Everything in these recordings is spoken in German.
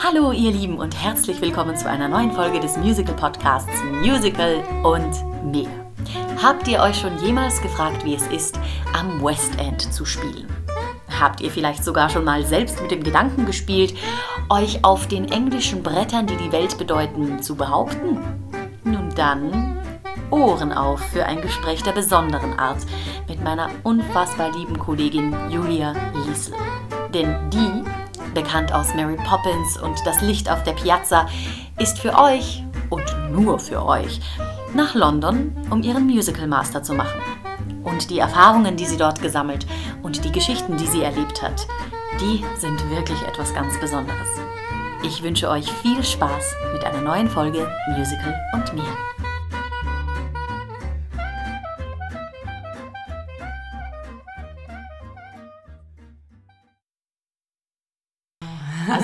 Hallo ihr Lieben und herzlich willkommen zu einer neuen Folge des Musical Podcasts Musical und mehr. Habt ihr euch schon jemals gefragt, wie es ist, am West End zu spielen? Habt ihr vielleicht sogar schon mal selbst mit dem Gedanken gespielt, euch auf den englischen Brettern, die die Welt bedeuten, zu behaupten? Nun dann, Ohren auf für ein Gespräch der besonderen Art mit meiner unfassbar lieben Kollegin Julia Liesel. Denn die bekannt aus Mary Poppins und Das Licht auf der Piazza, ist für euch und nur für euch nach London, um ihren Musical Master zu machen. Und die Erfahrungen, die sie dort gesammelt und die Geschichten, die sie erlebt hat, die sind wirklich etwas ganz Besonderes. Ich wünsche euch viel Spaß mit einer neuen Folge Musical und mir.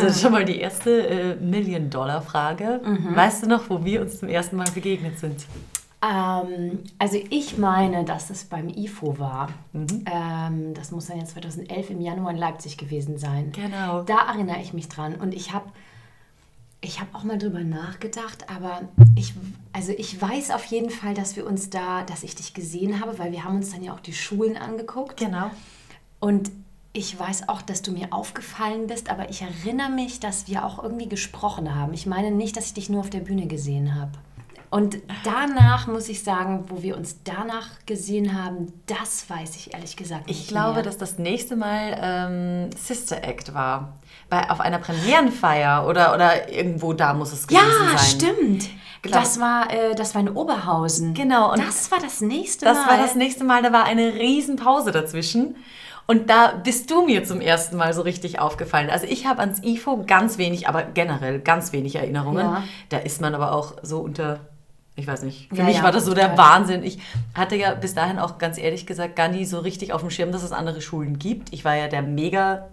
Also schon mal die erste äh, Million-Dollar-Frage. Mhm. Weißt du noch, wo wir uns zum ersten Mal begegnet sind? Ähm, also ich meine, dass es beim IFO war. Mhm. Ähm, das muss dann ja 2011 im Januar in Leipzig gewesen sein. Genau. Da erinnere ich mich dran. Und ich habe ich habe auch mal drüber nachgedacht, aber ich, also ich weiß auf jeden Fall, dass wir uns da, dass ich dich gesehen habe, weil wir haben uns dann ja auch die Schulen angeguckt. Genau. Und ich weiß auch, dass du mir aufgefallen bist, aber ich erinnere mich, dass wir auch irgendwie gesprochen haben. Ich meine nicht, dass ich dich nur auf der Bühne gesehen habe. Und danach muss ich sagen, wo wir uns danach gesehen haben, das weiß ich ehrlich gesagt nicht. Ich glaube, mehr. dass das nächste Mal ähm, Sister Act war. Bei, auf einer Premierenfeier oder, oder irgendwo da muss es gewesen ja, sein. Ja, stimmt. Glaub, das war, äh, das war in Oberhausen. Genau. Und das war das nächste Mal. Das war das nächste Mal. Da war eine Riesenpause dazwischen. Und da bist du mir zum ersten Mal so richtig aufgefallen. Also ich habe ans IFO ganz wenig, aber generell ganz wenig Erinnerungen. Ja. Da ist man aber auch so unter, ich weiß nicht, für ja, mich ja, war das so der Wahnsinn. Ich hatte ja bis dahin auch ganz ehrlich gesagt gar nie so richtig auf dem Schirm, dass es andere Schulen gibt. Ich war ja der mega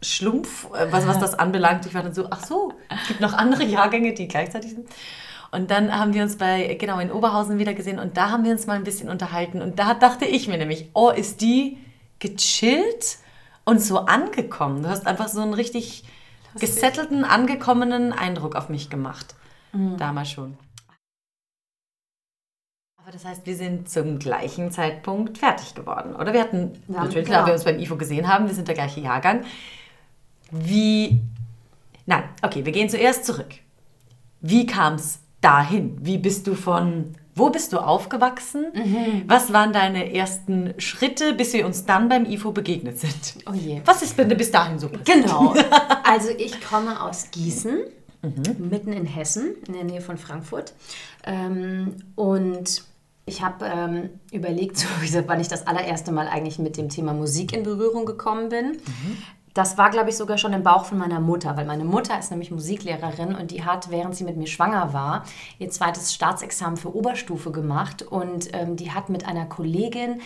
Schlumpf, äh, was, was das anbelangt. Ich war dann so, ach so, es gibt noch andere Jahrgänge, die gleichzeitig sind. Und dann haben wir uns bei, genau, in Oberhausen wieder gesehen und da haben wir uns mal ein bisschen unterhalten. Und da dachte ich mir nämlich, oh, ist die gechillt und so angekommen. Du hast einfach so einen richtig gesettelten, angekommenen Eindruck auf mich gemacht. Mhm. Damals schon. Aber das heißt, wir sind zum gleichen Zeitpunkt fertig geworden, oder? Wir hatten, ja, natürlich, genau. wir uns beim IFO gesehen haben, wir sind der gleiche Jahrgang. Wie, nein, okay, wir gehen zuerst zurück. Wie kam es dahin? Wie bist du von wo bist du aufgewachsen? Mhm. Was waren deine ersten Schritte, bis wir uns dann beim IFO begegnet sind? Oh je. Was ist denn bis dahin so passiert? Genau. Also ich komme aus Gießen, mhm. mitten in Hessen, in der Nähe von Frankfurt. Ähm, und ich habe ähm, überlegt, so, wann ich das allererste Mal eigentlich mit dem Thema Musik in Berührung gekommen bin. Mhm. Das war, glaube ich, sogar schon im Bauch von meiner Mutter, weil meine Mutter ist nämlich Musiklehrerin und die hat, während sie mit mir schwanger war, ihr zweites Staatsexamen für Oberstufe gemacht und ähm, die hat mit einer Kollegin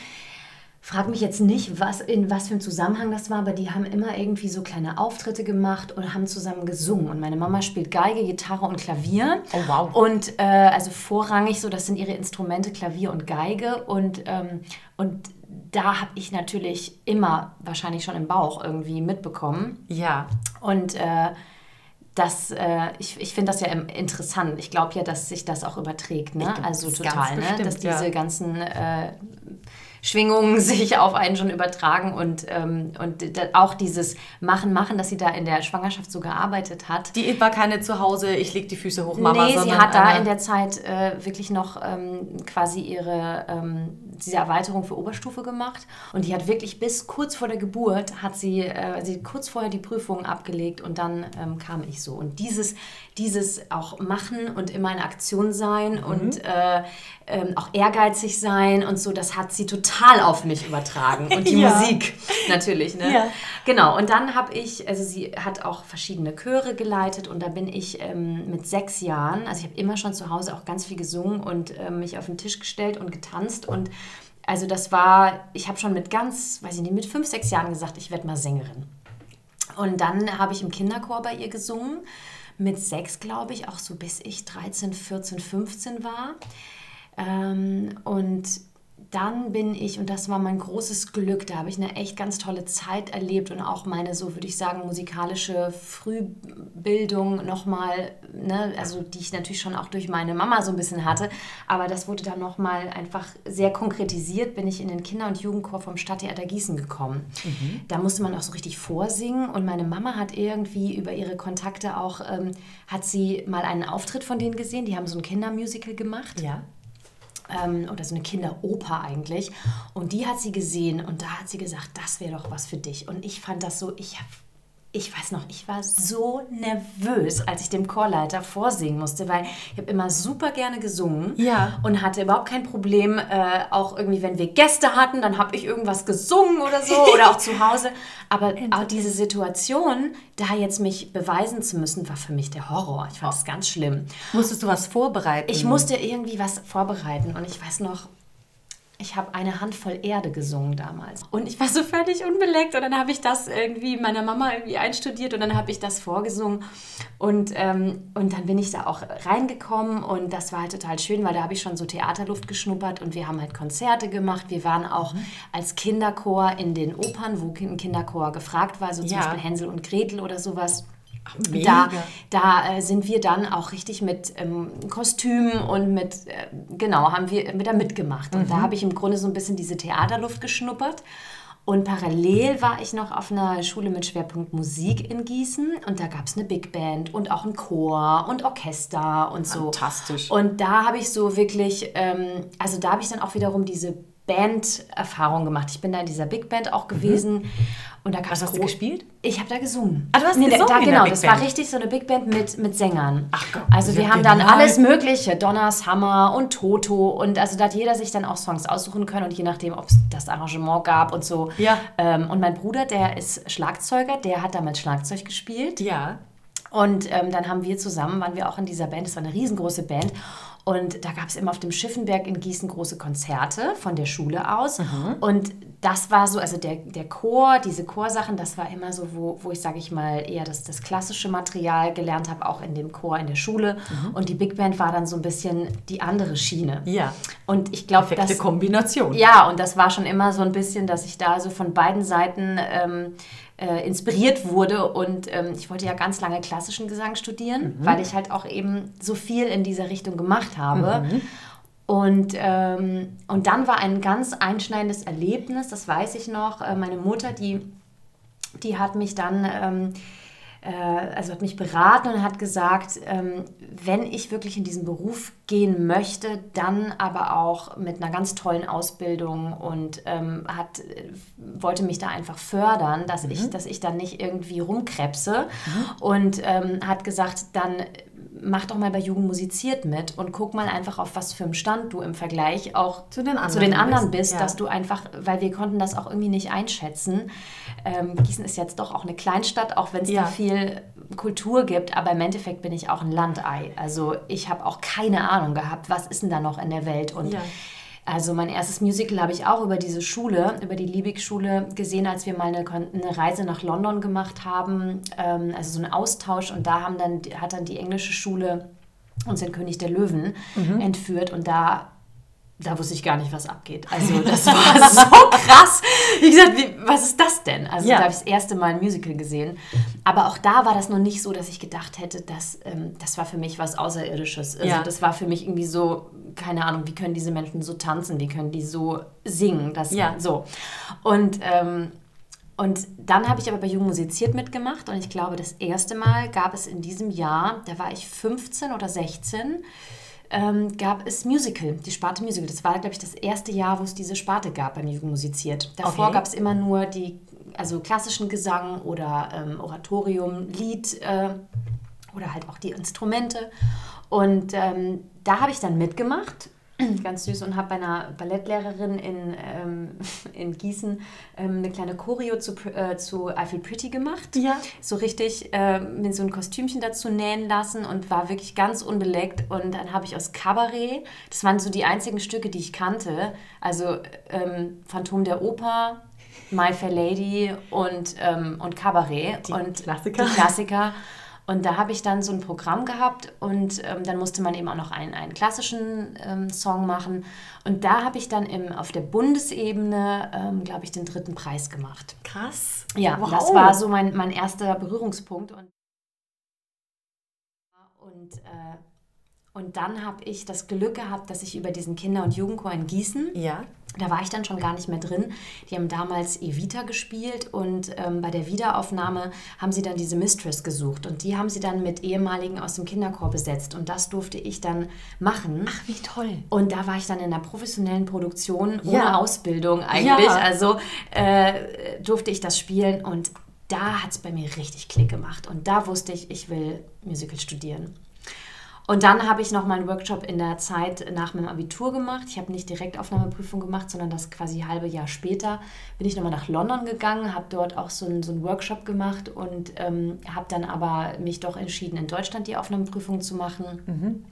Frag mich jetzt nicht, was, in was für einem Zusammenhang das war, aber die haben immer irgendwie so kleine Auftritte gemacht und haben zusammen gesungen. Und meine Mama spielt Geige, Gitarre und Klavier. Oh wow. Und äh, also vorrangig so, das sind ihre Instrumente, Klavier und Geige. Und, ähm, und da habe ich natürlich immer wahrscheinlich schon im Bauch irgendwie mitbekommen. Ja. Und äh, das, äh, ich, ich finde das ja interessant. Ich glaube ja, dass sich das auch überträgt. Ne? Also total, ne? Bestimmt, dass diese ja. ganzen äh, Schwingungen sich auf einen schon übertragen und, ähm, und auch dieses Machen, Machen, dass sie da in der Schwangerschaft so gearbeitet hat. Die war keine zu Hause, ich leg die Füße hoch, Mama. Nee, sie hat da in der Zeit äh, wirklich noch ähm, quasi ihre ähm, diese Erweiterung für Oberstufe gemacht und die hat wirklich bis kurz vor der Geburt hat sie, äh, sie kurz vorher die Prüfungen abgelegt und dann ähm, kam ich so. Und dieses, dieses auch machen und immer in Aktion sein mhm. und äh, ähm, auch ehrgeizig sein und so, das hat sie total auf mich übertragen. Und die ja. Musik natürlich. Ne? Ja. Genau, und dann habe ich, also sie hat auch verschiedene Chöre geleitet und da bin ich ähm, mit sechs Jahren, also ich habe immer schon zu Hause auch ganz viel gesungen und ähm, mich auf den Tisch gestellt und getanzt und also das war, ich habe schon mit ganz, weiß ich nicht, mit fünf, sechs Jahren gesagt, ich werde mal Sängerin. Und dann habe ich im Kinderchor bei ihr gesungen, mit sechs, glaube ich, auch so bis ich 13, 14, 15 war. Ähm, und dann bin ich, und das war mein großes Glück, da habe ich eine echt ganz tolle Zeit erlebt und auch meine, so würde ich sagen, musikalische Frühbildung nochmal, ne, also die ich natürlich schon auch durch meine Mama so ein bisschen hatte, aber das wurde dann nochmal einfach sehr konkretisiert, bin ich in den Kinder- und Jugendchor vom Stadttheater Gießen gekommen. Mhm. Da musste man auch so richtig vorsingen und meine Mama hat irgendwie über ihre Kontakte auch, ähm, hat sie mal einen Auftritt von denen gesehen, die haben so ein Kindermusical gemacht. Ja ähm, oder so eine Kinderoper eigentlich. Und die hat sie gesehen und da hat sie gesagt, das wäre doch was für dich. Und ich fand das so, ich habe ich weiß noch, ich war so nervös, als ich dem Chorleiter vorsingen musste, weil ich habe immer super gerne gesungen ja. und hatte überhaupt kein Problem, äh, auch irgendwie, wenn wir Gäste hatten, dann habe ich irgendwas gesungen oder so oder auch zu Hause. Aber auch diese Situation, da jetzt mich beweisen zu müssen, war für mich der Horror. Ich fand es ganz schlimm. Musstest du was vorbereiten? Ich musste irgendwie was vorbereiten und ich weiß noch, ich habe eine Handvoll Erde gesungen damals. Und ich war so völlig unbeleckt. Und dann habe ich das irgendwie meiner Mama irgendwie einstudiert und dann habe ich das vorgesungen. Und, ähm, und dann bin ich da auch reingekommen und das war halt total schön, weil da habe ich schon so Theaterluft geschnuppert und wir haben halt Konzerte gemacht. Wir waren auch mhm. als Kinderchor in den Opern, wo ein Kinderchor gefragt war, so zum ja. Beispiel Hänsel und Gretel oder sowas. Da, da äh, sind wir dann auch richtig mit ähm, Kostümen und mit, äh, genau, haben wir mit da mitgemacht. Und mhm. da habe ich im Grunde so ein bisschen diese Theaterluft geschnuppert. Und parallel war ich noch auf einer Schule mit Schwerpunkt Musik in Gießen und da gab es eine Big Band und auch ein Chor und Orchester und so. Fantastisch. Und da habe ich so wirklich, ähm, also da habe ich dann auch wiederum diese Band-Erfahrung gemacht. Ich bin da in dieser Big Band auch gewesen. Mhm. Und da Was hast du gespielt? Ich habe da gesungen. Ah, du hast nee, gesungen da, Genau, das war richtig so eine Big Band mit, mit Sängern. Ach Gott. Also wir haben dann alles mögliche, Donners, Hammer und Toto. Und also da hat jeder sich dann auch Songs aussuchen können und je nachdem, ob es das Arrangement gab und so. Ja. Ähm, und mein Bruder, der ist Schlagzeuger, der hat damit Schlagzeug gespielt. Ja. Und ähm, dann haben wir zusammen, waren wir auch in dieser Band, das war eine riesengroße Band. Und da gab es immer auf dem Schiffenberg in Gießen große Konzerte von der Schule aus. Mhm. Und das war so, also der, der Chor, diese Chorsachen, das war immer so, wo, wo ich, sage ich mal, eher das, das klassische Material gelernt habe, auch in dem Chor in der Schule. Mhm. Und die Big Band war dann so ein bisschen die andere Schiene. Ja. Und ich glaube, das... Kombination. Ja, und das war schon immer so ein bisschen, dass ich da so von beiden Seiten... Ähm, äh, inspiriert wurde. Und ähm, ich wollte ja ganz lange klassischen Gesang studieren, mhm. weil ich halt auch eben so viel in dieser Richtung gemacht habe. Mhm. Und, ähm, und dann war ein ganz einschneidendes Erlebnis, das weiß ich noch. Äh, meine Mutter, die, die hat mich dann ähm, äh, also hat mich beraten und hat gesagt, ähm, wenn ich wirklich in diesen Beruf gehen möchte, dann aber auch mit einer ganz tollen Ausbildung und ähm, hat, wollte mich da einfach fördern, dass, mhm. ich, dass ich dann nicht irgendwie rumkrebse mhm. und ähm, hat gesagt, dann mach doch mal bei Jugend musiziert mit und guck mal einfach auf was für einem Stand du im Vergleich auch zu den anderen, zu den anderen bist, bist ja. dass du einfach, weil wir konnten das auch irgendwie nicht einschätzen. Ähm, Gießen ist jetzt doch auch eine Kleinstadt, auch wenn es ja. da viel Kultur gibt, aber im Endeffekt bin ich auch ein Landei. Also ich habe auch keine Ahnung gehabt, was ist denn da noch in der Welt und ja. Also mein erstes Musical habe ich auch über diese Schule, über die Liebig-Schule gesehen, als wir mal eine, eine, Reise nach London gemacht haben, ähm, also so einen Austausch und da haben dann, hat dann die englische Schule uns den König der Löwen mhm. entführt und da da wusste ich gar nicht, was abgeht. Also das war so krass. Wie gesagt, wie, was ist das denn? Also ja. da habe ich das erste Mal ein Musical gesehen. Aber auch da war das noch nicht so, dass ich gedacht hätte, dass ähm, das war für mich was Außerirdisches. Also ja. das war für mich irgendwie so, keine Ahnung, wie können diese Menschen so tanzen, wie können die so singen, das ja. so. Und ähm, und dann habe ich aber bei Jugend musiziert mitgemacht und ich glaube, das erste Mal gab es in diesem Jahr, da war ich 15 oder 16, ähm, gab es Musical, die Sparte Musical. Das war, glaube ich, das erste Jahr, wo es diese Sparte gab beim Jugend musiziert. Davor okay. gab es immer nur die also klassischen Gesang oder ähm, Oratorium, Lied äh, oder halt auch die Instrumente. Und ähm, da habe ich dann mitgemacht ganz süß und habe bei einer Ballettlehrerin in, ähm, in Gießen ähm, eine kleine Choreo zu, äh, zu I Feel Pretty gemacht. Ja. So richtig äh, mir so ein Kostümchen dazu nähen lassen und war wirklich ganz unbeleckt. Und dann habe ich aus Cabaret, das waren so die einzigen Stücke, die ich kannte, also ähm, Phantom der Oper, My Fair Lady und, ähm, und Cabaret. Die und Klassiker. Die Klassiker. Und da habe ich dann so ein Programm gehabt und ähm, dann musste man eben auch noch einen, einen klassischen ähm, Song machen. Und da habe ich dann im, auf der Bundesebene, ähm, glaube ich, den dritten Preis gemacht. Krass. Ja, wow. das war so mein, mein erster Berührungspunkt. Und, und, äh, und dann habe ich das Glück gehabt, dass ich über diesen Kinder- und Jugendchor in Gießen ja da war ich dann schon gar nicht mehr drin. Die haben damals Evita gespielt und ähm, bei der Wiederaufnahme haben sie dann diese Mistress gesucht und die haben sie dann mit ehemaligen aus dem Kinderchor besetzt und das durfte ich dann machen. Ach, wie toll. Und da war ich dann in der professionellen Produktion ohne ja. Ausbildung eigentlich. Ja. Also äh, durfte ich das spielen und da hat es bei mir richtig Klick gemacht und da wusste ich, ich will Musical studieren. Und dann habe ich noch mal einen Workshop in der Zeit nach meinem Abitur gemacht. Ich habe nicht direkt Aufnahmeprüfung gemacht, sondern das quasi halbe Jahr später bin ich nochmal nach London gegangen, habe dort auch so einen, so einen Workshop gemacht und ähm, habe dann aber mich doch entschieden, in Deutschland die Aufnahmeprüfung zu machen. Mhm.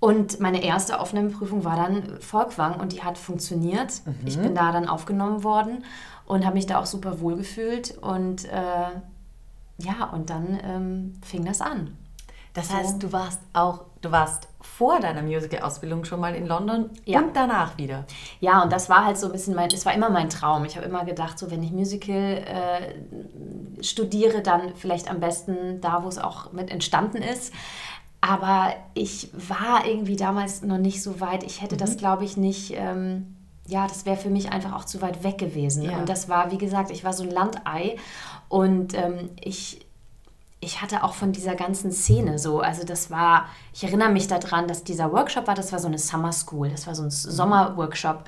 Und meine erste Aufnahmeprüfung war dann Volkwang und die hat funktioniert. Mhm. Ich bin da dann aufgenommen worden und habe mich da auch super wohl gefühlt. Und äh, ja, und dann ähm, fing das an. Das so. heißt, du warst auch, du warst vor deiner Musical-Ausbildung schon mal in London ja. und danach wieder. Ja, und das war halt so ein bisschen mein, es war immer mein Traum. Ich habe immer gedacht, so wenn ich Musical äh, studiere, dann vielleicht am besten da, wo es auch mit entstanden ist. Aber ich war irgendwie damals noch nicht so weit. Ich hätte mhm. das, glaube ich, nicht. Ähm, ja, das wäre für mich einfach auch zu weit weg gewesen. Ja. Und das war, wie gesagt, ich war so ein Landei und ähm, ich ich hatte auch von dieser ganzen Szene so, also das war, ich erinnere mich daran, dass dieser Workshop war, das war so eine Summer School, das war so ein mhm. Sommerworkshop.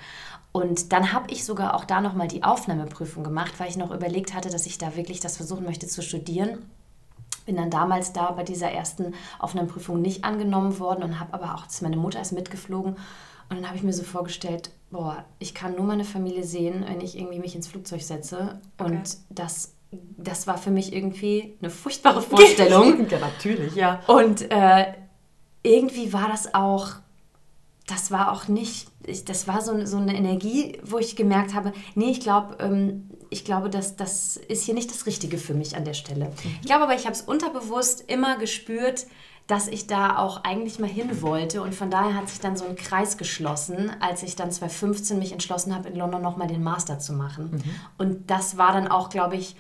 Und dann habe ich sogar auch da nochmal die Aufnahmeprüfung gemacht, weil ich noch überlegt hatte, dass ich da wirklich das versuchen möchte zu studieren. Bin dann damals da bei dieser ersten Aufnahmeprüfung nicht angenommen worden und habe aber auch, meine Mutter ist mitgeflogen. Und dann habe ich mir so vorgestellt, boah, ich kann nur meine Familie sehen, wenn ich irgendwie mich ins Flugzeug setze. Okay. Und das das war für mich irgendwie eine furchtbare Vorstellung. ja, natürlich, ja. Und äh, irgendwie war das auch, das war auch nicht, ich, das war so, so eine Energie, wo ich gemerkt habe, nee, ich glaube, ähm, ich glaube, dass das ist hier nicht das Richtige für mich an der Stelle. Mhm. Ich glaube aber, ich habe es unterbewusst immer gespürt, dass ich da auch eigentlich mal hin wollte. Und von daher hat sich dann so ein Kreis geschlossen, als ich dann 2015 mich entschlossen habe, in London nochmal den Master zu machen. Mhm. Und das war dann auch, glaube ich,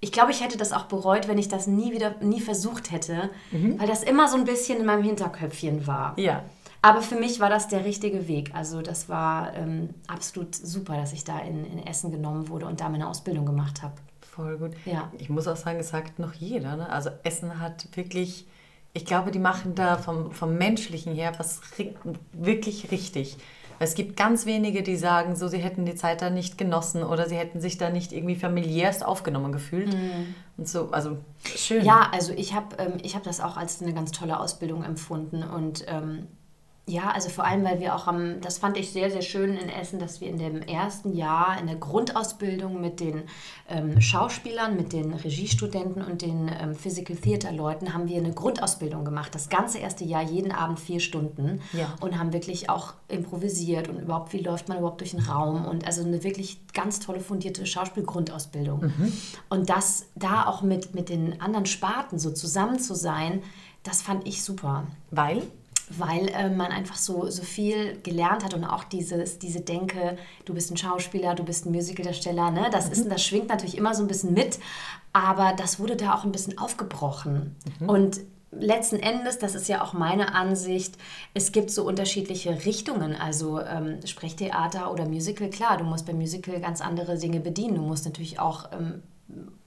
ich glaube, ich hätte das auch bereut, wenn ich das nie wieder, nie versucht hätte, mhm. weil das immer so ein bisschen in meinem Hinterköpfchen war. Ja. Aber für mich war das der richtige Weg. Also das war ähm, absolut super, dass ich da in, in Essen genommen wurde und da meine Ausbildung gemacht habe. Voll gut. Ja. Ich muss auch sagen, es sagt noch jeder. Ne? Also Essen hat wirklich, ich glaube, die machen da vom, vom Menschlichen her was wirklich richtig. Es gibt ganz wenige, die sagen, so sie hätten die Zeit da nicht genossen oder sie hätten sich da nicht irgendwie familiärst aufgenommen gefühlt. Mhm. Und so, also schön. Ja, also ich habe ähm, hab das auch als eine ganz tolle Ausbildung empfunden und ähm, ja, also vor allem, weil wir auch am, das fand ich sehr, sehr schön in Essen, dass wir in dem ersten Jahr in der Grundausbildung mit den ähm, Schauspielern, mit den Regiestudenten und den ähm, Physical Theater Leuten haben wir eine Grundausbildung gemacht. Das ganze erste Jahr, jeden Abend vier Stunden ja. und haben wirklich auch improvisiert und überhaupt, wie läuft man überhaupt durch den Raum und also eine wirklich ganz tolle fundierte Schauspielgrundausbildung. Mhm. Und das da auch mit, mit den anderen Sparten so zusammen zu sein, das fand ich super. Weil? Weil äh, man einfach so, so viel gelernt hat und auch dieses, diese Denke, du bist ein Schauspieler, du bist ein Musicaldarsteller, ne? das, mhm. ist, das schwingt natürlich immer so ein bisschen mit, aber das wurde da auch ein bisschen aufgebrochen. Mhm. Und letzten Endes, das ist ja auch meine Ansicht, es gibt so unterschiedliche Richtungen. Also ähm, Sprechtheater oder Musical, klar, du musst beim Musical ganz andere Dinge bedienen. Du musst natürlich auch ähm,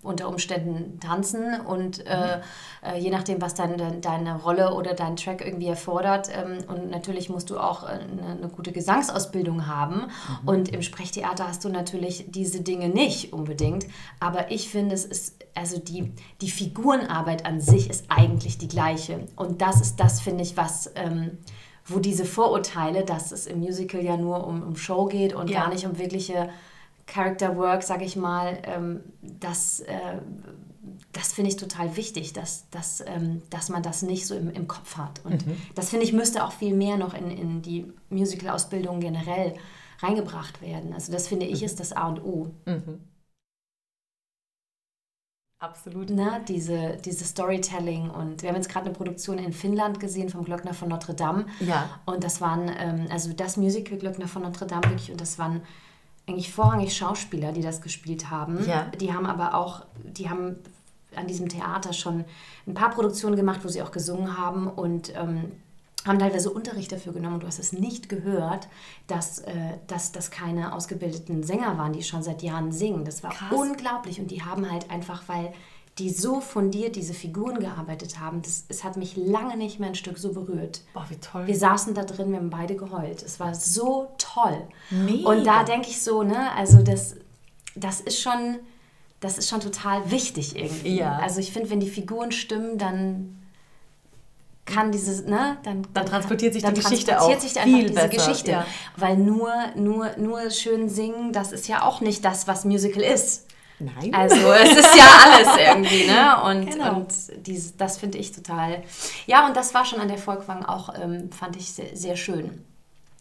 unter Umständen tanzen und äh, äh, je nachdem, was dann de deine Rolle oder dein Track irgendwie erfordert. Ähm, und natürlich musst du auch eine, äh, eine gute Gesangsausbildung haben. Mhm. Und im Sprechtheater hast du natürlich diese Dinge nicht unbedingt. Aber ich finde, es ist, also die, die Figurenarbeit an sich ist eigentlich die gleiche. Und das ist das, finde ich, was... Ähm, wo diese Vorurteile, dass es im Musical ja nur um, um Show geht und ja. gar nicht um wirkliche Character Work, sage ich mal, ähm, das, äh, das finde ich total wichtig, dass, dass, ähm, dass man das nicht so im, im Kopf hat. Und mhm. das finde ich müsste auch viel mehr noch in, in die Musical-Ausbildung generell reingebracht werden. Also das finde ich mhm. ist das A und O. Mhm. Absolut. Ne, diese, diese Storytelling. Und wir haben jetzt gerade eine Produktion in Finnland gesehen vom Glöckner von Notre Dame. Ja. Und das waren, ähm, also das Musical Glöckner von Notre Dame wirklich, und das waren eigentlich vorrangig Schauspieler, die das gespielt haben. Ja. Die haben aber auch, die haben an diesem Theater schon ein paar Produktionen gemacht, wo sie auch gesungen haben und ähm, haben teilweise Unterricht dafür genommen und du hast es nicht gehört, dass, äh, dass das keine ausgebildeten Sänger waren, die schon seit Jahren singen. Das war Krass. unglaublich und die haben halt einfach, weil die so fundiert diese Figuren gearbeitet haben, das, es hat mich lange nicht mehr ein Stück so berührt. Boah, wie toll. Wir saßen da drin, wir haben beide geheult. Es war so toll. Mega. Und da denke ich so, ne, also das, das ist schon, das ist schon total wichtig irgendwie. Ja. Also ich finde, wenn die Figuren stimmen, dann kann dieses, ne, dann, dann transportiert sich dann die Geschichte auch sich viel diese besser. Geschichte. Ja. Weil nur, nur, nur schön singen, das ist ja auch nicht das, was Musical ist. Nein. Also es ist ja alles irgendwie, ne? Und, genau. und dies, das finde ich total. Ja, und das war schon an der Volkwang auch, ähm, fand ich sehr, sehr schön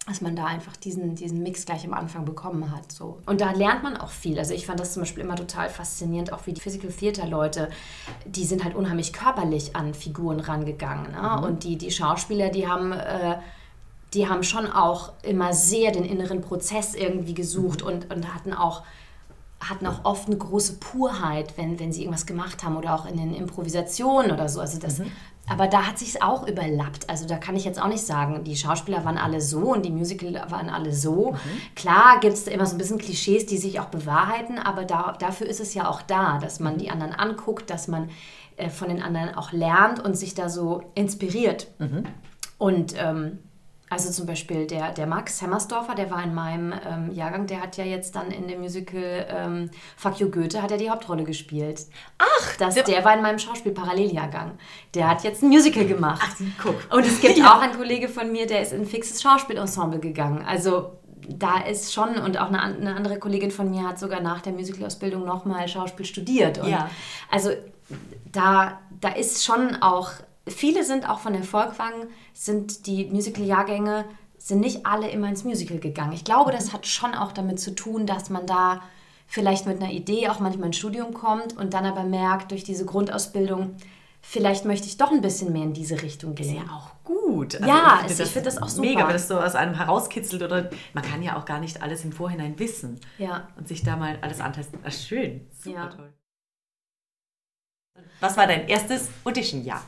dass man da einfach diesen, diesen Mix gleich am Anfang bekommen hat. So. Und da lernt man auch viel. Also ich fand das zum Beispiel immer total faszinierend, auch wie die Physical Theater Leute, die sind halt unheimlich körperlich an Figuren rangegangen. Ne? Mhm. Und die, die Schauspieler, die haben... Äh, die haben schon auch immer sehr den inneren Prozess irgendwie gesucht und, und hatten auch hatten auch oft eine große Purheit, wenn, wenn sie irgendwas gemacht haben oder auch in den Improvisationen oder so. Also das, mhm. Aber da hat sich auch überlappt. Also da kann ich jetzt auch nicht sagen, die Schauspieler waren alle so und die Musical waren alle so. Mhm. Klar gibt es immer so ein bisschen Klischees, die sich auch bewahrheiten, aber da, dafür ist es ja auch da, dass man die anderen anguckt, dass man äh, von den anderen auch lernt und sich da so inspiriert. Mhm. Und ähm, also zum Beispiel der, der Max Hemmersdorfer, der war in meinem ähm, Jahrgang, der hat ja jetzt dann in dem Musical ähm, Fuck You Goethe, hat er die Hauptrolle gespielt. Ach! Das, der, der war in meinem Schauspiel-Paralleljahrgang. Der hat jetzt ein Musical gemacht. Ach, guck. Und es gibt ja. auch einen Kollege von mir, der ist in ein fixes Schauspielensemble gegangen. Also da ist schon, und auch eine, eine andere Kollegin von mir hat sogar nach der Musicalausbildung nochmal Schauspiel studiert. Und ja. Also da, da ist schon auch viele sind auch von der Volkwang, sind die Musical-Jahrgänge, sind nicht alle immer ins Musical gegangen. Ich glaube, das hat schon auch damit zu tun, dass man da vielleicht mit einer Idee auch manchmal ins Studium kommt und dann aber merkt, durch diese Grundausbildung, vielleicht möchte ich doch ein bisschen mehr in diese Richtung gehen. Ist ja auch gut. Also ja, ich finde das, find das, auch super. Mega, wenn das so aus einem herauskitzelt oder man kann ja auch gar nicht alles im Vorhinein wissen. Ja. Und sich da mal alles antesten. Ach, schön. Super ja. toll. Was war dein erstes Audition-Jahr?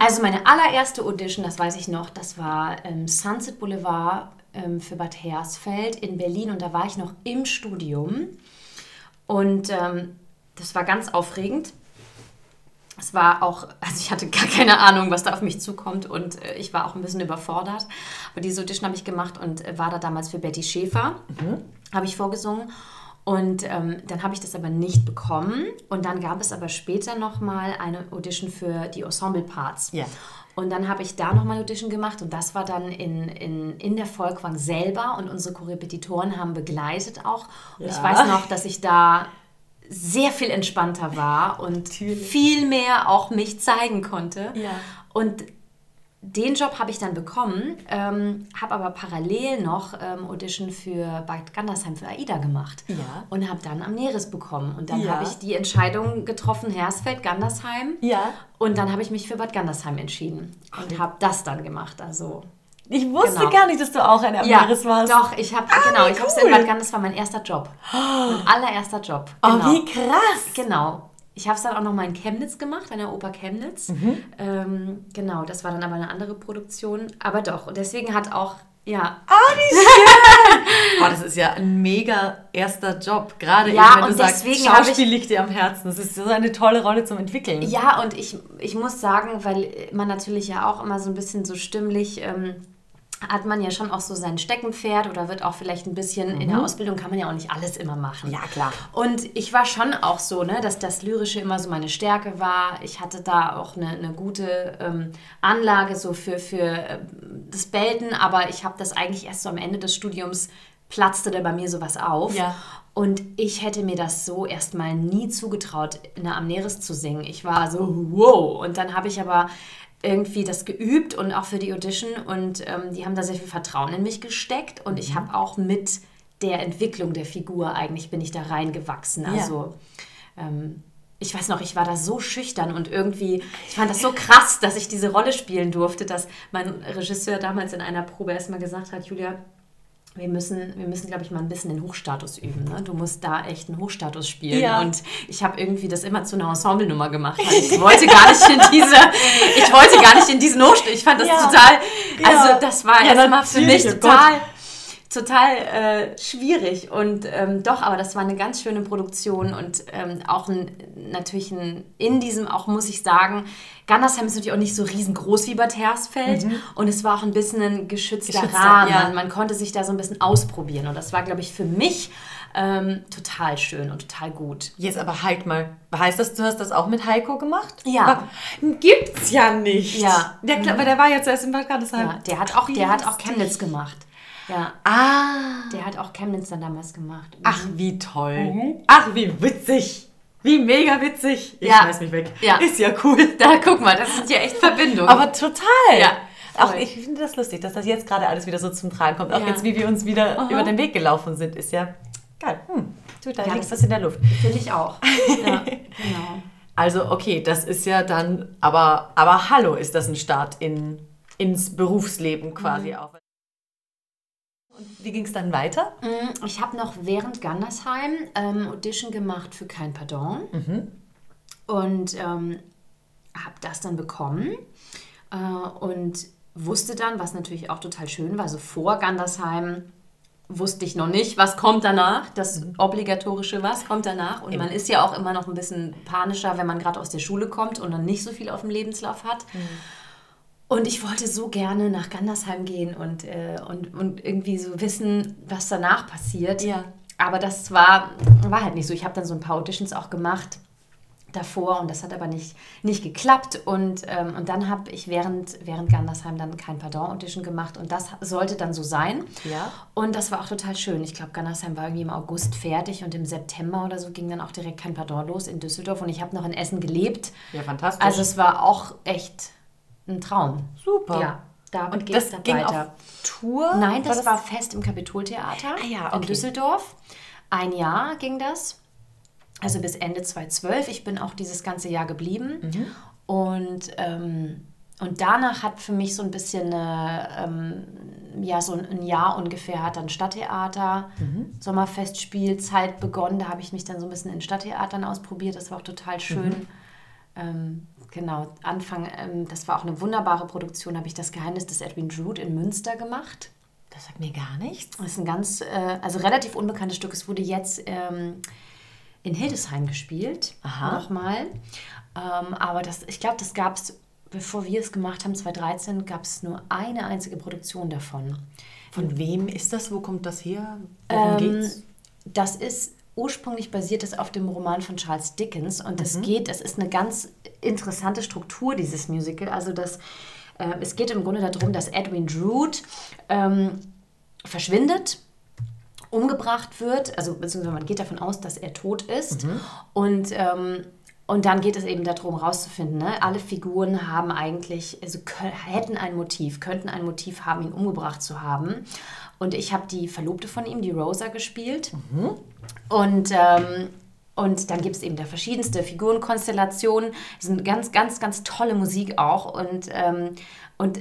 also meine allererste Audition, das weiß ich noch, das war ähm, Sunset Boulevard ähm, für Bad Hersfeld in Berlin und da war ich noch im Studium und ähm, das war ganz aufregend. Es war auch, also ich hatte gar keine Ahnung, was da auf mich zukommt und äh, ich war auch ein bisschen überfordert. Aber diese Audition habe ich gemacht und äh, war da damals für Betty Schäfer, mhm. habe ich vorgesungen. Und ähm, dann habe ich das aber nicht bekommen. Und dann gab es aber später nochmal eine Audition für die Ensemble-Parts. Ja. Und dann habe ich da nochmal Audition gemacht und das war dann in, in, in der Volkwang selber und unsere Korrepetitoren haben begleitet auch. Und ja. ich weiß noch, dass ich da sehr viel entspannter war und Natürlich. viel mehr auch mich zeigen konnte. Ja. Und den Job habe ich dann bekommen, ähm, habe aber parallel noch ähm, Audition für Bad Gandersheim für AIDA gemacht ja. und habe dann am Neres bekommen. Und dann ja. habe ich die Entscheidung getroffen, Hersfeld, Gandersheim. Ja. Und dann habe ich mich für Bad Gandersheim entschieden und habe das dann gemacht. Also ich wusste genau. gar nicht, dass du auch ein Amneris ja, warst. Doch, ich habe ah, genau, ich cool. habe in Bad Gandersheim, war mein erster Job. Mein allererster Job. Genau. Oh, wie krass. Genau. Ich habe es dann auch noch mal in Chemnitz gemacht, an der Oper Chemnitz. Mhm. Ähm, genau, das war dann aber eine andere Produktion. Aber doch, und deswegen hat auch, ja. Ah, wie schön! Boah, das ist ja ein mega erster Job. Gerade ja, eben, wenn du sagst, Schauspiel liegt dir am Herzen. Das ist so eine tolle Rolle zum Entwickeln. Ja, und ich, ich muss sagen, weil man natürlich ja auch immer so ein bisschen so stimmlich... Ähm, hat man ja schon auch so sein Steckenpferd oder wird auch vielleicht ein bisschen mhm. in der mhm. Ausbildung kann man ja auch nicht alles immer machen. Ja, klar. Und ich war schon auch so, ne, dass das Lyrische immer so meine Stärke war. Ich hatte da auch eine, eine gute ähm, Anlage so für, für äh, das Belten, aber ich habe das eigentlich erst so am Ende des Studiums platzte da bei mir sowas auf. Ja. Und ich hätte mir das so erstmal nie zugetraut, in der Amneris zu singen. Ich war so, wow. Und dann habe ich aber irgendwie das geübt und auch für die Audition und ähm, die haben da sehr viel Vertrauen in mich gesteckt und mhm. ich habe auch mit der Entwicklung der Figur eigentlich bin ich da reingewachsen. Also ja. ähm, ich weiß noch, ich war da so schüchtern und irgendwie, ich fand das so krass, dass ich diese Rolle spielen durfte, dass mein Regisseur damals in einer Probe erstmal gesagt hat, Julia, wir müssen, wir müssen, glaube ich, mal ein bisschen den Hochstatus üben. Ne? Du musst da echt einen Hochstatus spielen. Ja. Und ich habe irgendwie das immer zu einer Ensemble-Nummer gemacht. Ich wollte gar nicht in diese, ich wollte gar nicht in diesen Hochstatus. Ich fand das ja. total, also das war ja, erstmal für mich oh total. Gott total äh, schwierig und ähm, doch, aber das war eine ganz schöne Produktion und ähm, auch ein, natürlich ein, in diesem, auch muss ich sagen, Gandersheim ist natürlich auch nicht so riesengroß wie Bad Hersfeld mhm. und es war auch ein bisschen ein geschützter, geschützter Rahmen. Ja. Man konnte sich da so ein bisschen ausprobieren und das war, glaube ich, für mich ähm, total schön und total gut. Jetzt aber halt mal, heißt das, du hast das auch mit Heiko gemacht? Ja. Gibt's ja nicht. Ja. Der, mhm. der war jetzt erst in Bad Gandesheim. Ja, der hat auch, der hat auch Chemnitz gemacht. Ja. Ah. Der hat auch Chemnitz dann damals gemacht. Mhm. Ach, wie toll. Mhm. Ach, wie witzig. Wie mega witzig. Ich ja. schmeiß mich weg. Ja. Ist ja cool. Da guck mal, das sind ja echt Verbindungen. Aber total. Ja. Auch ich finde das lustig, dass das jetzt gerade alles wieder so zum Tragen kommt. Auch ja. jetzt, wie wir uns wieder Aha. über den Weg gelaufen sind, ist ja geil. Hm. Du, da ja, liegt was in der Luft. Finde ich auch. ja, genau. Also, okay, das ist ja dann, aber, aber hallo, ist das ein Start in, ins Berufsleben quasi mhm. auch. Und wie ging es dann weiter? Mm, ich habe noch während Gandersheim ähm, Audition gemacht für Kein Pardon mhm. und ähm, habe das dann bekommen äh, und wusste dann, was natürlich auch total schön war, so vor Gandersheim wusste ich noch nicht, was kommt danach, das mhm. obligatorische, was kommt danach. Und Eben. man ist ja auch immer noch ein bisschen panischer, wenn man gerade aus der Schule kommt und dann nicht so viel auf dem Lebenslauf hat. Mhm. Und ich wollte so gerne nach Gandersheim gehen und, äh, und, und irgendwie so wissen, was danach passiert. Ja. Aber das war, war halt nicht so. Ich habe dann so ein paar Auditions auch gemacht davor und das hat aber nicht, nicht geklappt. Und, ähm, und dann habe ich während, während Gandersheim dann kein Pardon-Audition gemacht und das sollte dann so sein. Ja. Und das war auch total schön. Ich glaube, Gandersheim war irgendwie im August fertig und im September oder so ging dann auch direkt kein Pardon los in Düsseldorf und ich habe noch in Essen gelebt. Ja, fantastisch. Also es war auch echt ein Traum. Super. Ja. Da und das dann ging weiter. auf Tour? Nein, das war, das war fest im Kapitoltheater ah, ja, okay. in Düsseldorf. Ein Jahr ging das. Also bis Ende 2012. Ich bin auch dieses ganze Jahr geblieben. Mhm. Und, ähm, und danach hat für mich so ein bisschen eine, ähm, ja, so ein Jahr ungefähr hat dann Stadttheater, mhm. Sommerfestspielzeit begonnen. Da habe ich mich dann so ein bisschen in Stadttheatern ausprobiert. Das war auch total schön. Mhm. Ähm, genau, Anfang, ähm, das war auch eine wunderbare Produktion, habe ich das Geheimnis des Edwin Drood in Münster gemacht. Das sagt mir gar nichts. Das ist ein ganz, äh, also relativ unbekanntes Stück. Es wurde jetzt ähm, in Hildesheim gespielt, Aha. nochmal. Ähm, aber das, ich glaube, das gab es, bevor wir es gemacht haben, 2013, gab es nur eine einzige Produktion davon. Von wem ist das? Wo kommt das her? Worum ähm, geht's? Das ist ursprünglich basiert es auf dem Roman von Charles Dickens und es mhm. geht, es ist eine ganz interessante Struktur dieses Musical. Also das, äh, es geht im Grunde darum, dass Edwin Drood ähm, verschwindet umgebracht wird, also beziehungsweise man geht davon aus, dass er tot ist mhm. und ähm, und dann geht es eben darum, herauszufinden, ne? alle Figuren haben eigentlich, also hätten ein Motiv, könnten ein Motiv haben, ihn umgebracht zu haben. Und ich habe die Verlobte von ihm, die Rosa, gespielt. Mhm. Und, ähm, und dann gibt es eben da verschiedenste Figurenkonstellationen. Es ist eine ganz, ganz, ganz tolle Musik auch. Und, ähm, und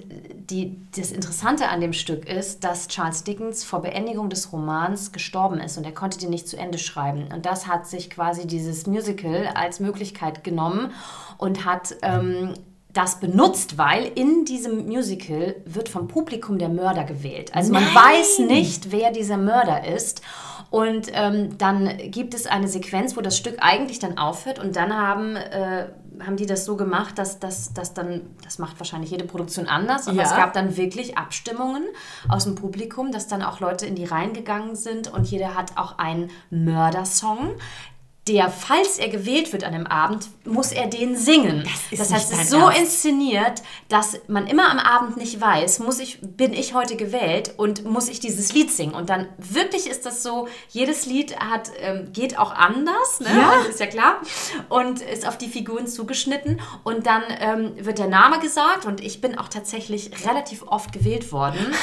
die, das Interessante an dem Stück ist, dass Charles Dickens vor Beendigung des Romans gestorben ist und er konnte den nicht zu Ende schreiben. Und das hat sich quasi dieses Musical als Möglichkeit genommen und hat ähm, das benutzt, weil in diesem Musical wird vom Publikum der Mörder gewählt. Also man Nein. weiß nicht, wer dieser Mörder ist. Und ähm, dann gibt es eine Sequenz, wo das Stück eigentlich dann aufhört und dann haben, äh, haben die das so gemacht, dass das dann, das macht wahrscheinlich jede Produktion anders, aber ja. es gab dann wirklich Abstimmungen aus dem Publikum, dass dann auch Leute in die Reihen gegangen sind und jeder hat auch einen Mördersong, der, falls er gewählt wird an dem Abend, muss er den singen. Das, das heißt, es ist so Ernst. inszeniert, dass man immer am Abend nicht weiß, muss ich, bin ich heute gewählt und muss ich dieses Lied singen. Und dann wirklich ist das so, jedes Lied hat, ähm, geht auch anders, ne? ja. ist ja klar, und ist auf die Figuren zugeschnitten. Und dann ähm, wird der Name gesagt und ich bin auch tatsächlich relativ oft gewählt worden.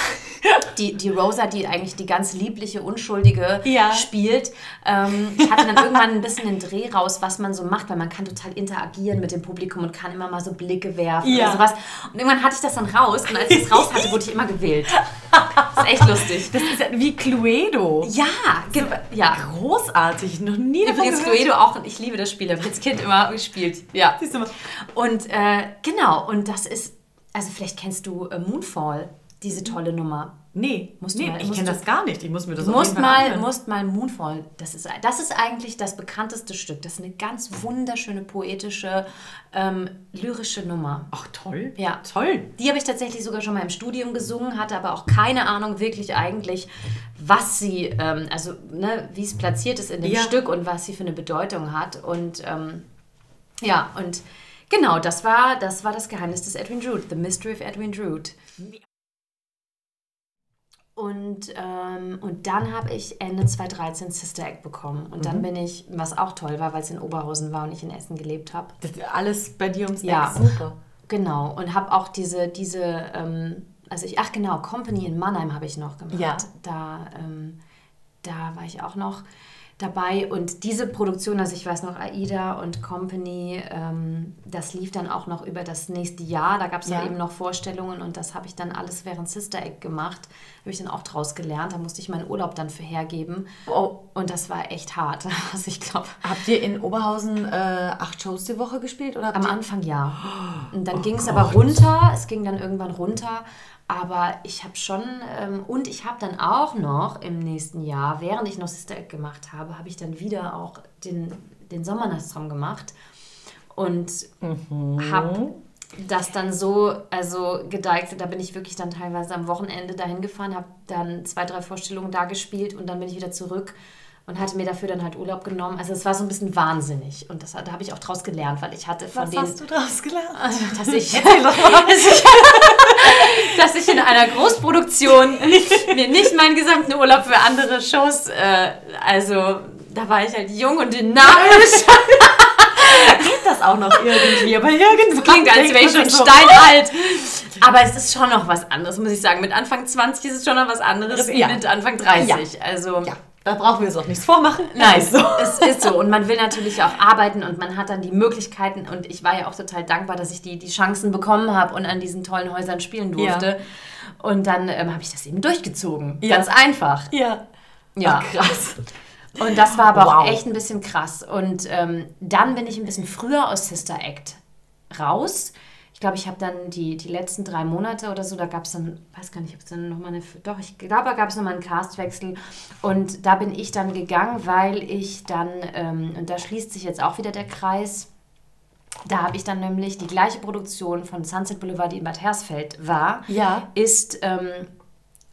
die, die Rosa, die eigentlich die ganz liebliche, unschuldige ja. spielt, ähm, hatte dann irgendwann ein bisschen den Dreh raus, was man so macht, weil man kann total interagieren mit dem Publikum und kann immer mal so Blicke werfen Ja. oder sowas. Und irgendwann hatte ich das dann raus und als ich es raus hatte, wurde ich immer gewählt. Das ist echt lustig. Das ist wie Cluedo. Ja, ge- ja. Großartig, noch nie davon Übrigens gehört. Cluedo auch, ich liebe das Spiel, habe ich als Kind immer gespielt. Ja. Siehst du mal. Und äh, genau, und das ist, also vielleicht kennst du äh, Moonfall, diese tolle Nummer. Nee, Musst nee mal- ich kenne das gar nicht. Ich muss mir das musst mal, anhören. musst mal Moonfall, das ist, das ist eigentlich das bekannteste Stück. Das ist eine ganz wunderschöne, poetische, ähm, lyrische Nummer. Ach, toll. Ja. Toll. Die habe ich tatsächlich sogar schon mal im Studium gesungen, hatte aber auch keine Ahnung wirklich eigentlich, was sie, ähm, also ne, wie es platziert ist in dem Ja. Stück und was sie für eine Bedeutung hat. Und ähm, ja, und genau, das war, das war das Geheimnis des Edwin Drood, The Mystery of Edwin Drood. Und, ähm, und dann habe ich Ende 2013 Sister Act bekommen. Und dann bin ich, was auch toll war, weil es in Oberhausen war und ich in Essen gelebt habe. Alles bei dir ums Ja. Eck. Super. Genau, und habe auch diese, diese ähm, also ich, ach genau, Company in Mannheim habe ich noch gemacht. Ja. Da, ähm, da war ich auch noch dabei. Und diese Produktion, also ich weiß noch, AIDA und Company, ähm, das lief dann auch noch über das nächste Jahr. Da gab es Ja. dann eben noch Vorstellungen und das habe ich dann alles während Sister Act gemacht. Habe ich dann auch draus gelernt. Da musste ich meinen Urlaub dann für hergeben. Oh. Und das war echt hart. Also ich glaube, Habt ihr in Oberhausen äh, acht Shows die Woche gespielt? Oder Am Anfang ja. Und dann Oh ging es aber runter. Es ging dann irgendwann runter. Aber ich habe schon, ähm, und ich habe dann auch noch im nächsten Jahr, während ich noch Sister Act gemacht habe, habe ich dann wieder auch den, den Sommernachtsraum gemacht. Und Mhm. habe das dann so, also gedeichselt, da bin ich wirklich dann teilweise am Wochenende dahin gefahren, habe dann zwei, drei Vorstellungen da gespielt und dann bin ich wieder zurück und hatte mir dafür dann halt Urlaub genommen. Also es war so ein bisschen wahnsinnig und das, da habe ich auch draus gelernt, weil ich hatte von Was den... hast du draus gelernt? Also, dass ich, dass ich, dass ich in einer Großproduktion mir nicht meinen gesamten Urlaub für andere Shows, äh, also da war ich halt jung und dynamisch. Geht das auch noch irgendwie? Aber irgendwann Klingt, als wäre ich schon steinalt. Aber es ist schon noch was anderes, muss ich sagen. Mit Anfang 20 ist es schon noch was anderes wie Ja. mit Anfang 30. Also Ja, da brauchen wir uns auch nichts vormachen. Nein, Es ist so. es ist so. Und man will natürlich auch arbeiten und man hat dann die Möglichkeiten. Und ich war ja auch total dankbar, dass ich die, die Chancen bekommen habe und an diesen tollen Häusern spielen durfte. Ja. Und dann ähm, habe ich das eben durchgezogen. Ja. Ganz einfach. Ja. Ja. Ach, krass. Und das war aber auch Wow. echt ein bisschen krass. Und ähm, dann bin ich ein bisschen früher aus Sister Act raus. Ich glaube, ich habe dann die, die letzten drei Monate oder so, da gab es dann, weiß gar nicht, ob es dann nochmal eine, doch, ich glaube, da gab es nochmal einen Castwechsel. Und da bin ich dann gegangen, weil ich dann, ähm, und da schließt sich jetzt auch wieder der Kreis, da habe ich dann nämlich die gleiche Produktion von Sunset Boulevard, die in Bad Hersfeld war, Ja. ist ähm,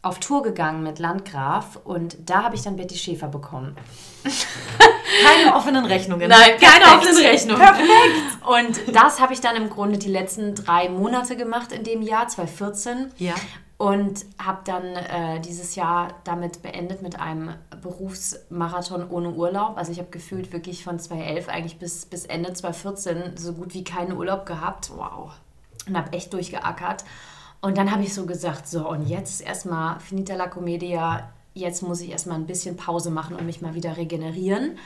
auf Tour gegangen mit Landgraf und da habe ich dann Betty Schäfer bekommen. Keine offenen Rechnungen. Nein, keine Perfekt. offenen Rechnungen. Perfekt. Und das habe ich dann im Grunde die letzten drei Monate gemacht in dem Jahr, 2014. Ja. Und habe dann äh, dieses Jahr damit beendet mit einem Berufsmarathon ohne Urlaub. Also ich habe gefühlt wirklich von 2011 eigentlich bis, bis Ende 2014 so gut wie keinen Urlaub gehabt. Wow. Und habe echt durchgeackert. Und dann habe ich so gesagt, so und jetzt erstmal finita la commedia. Jetzt muss ich erstmal ein bisschen Pause machen und mich mal wieder regenerieren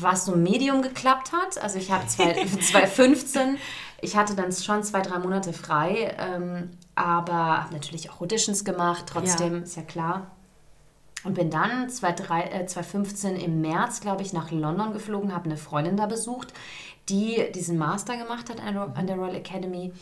was so Medium geklappt hat. Also ich habe zwei- 2015, ich hatte dann schon zwei, drei Monate frei, ähm, aber habe natürlich auch Auditions gemacht, trotzdem, ist ja klar. Und bin dann 2003, äh, 2015 im März, glaube ich, nach London geflogen, habe eine Freundin da besucht, die diesen Master gemacht hat an der- an der Royal Academy.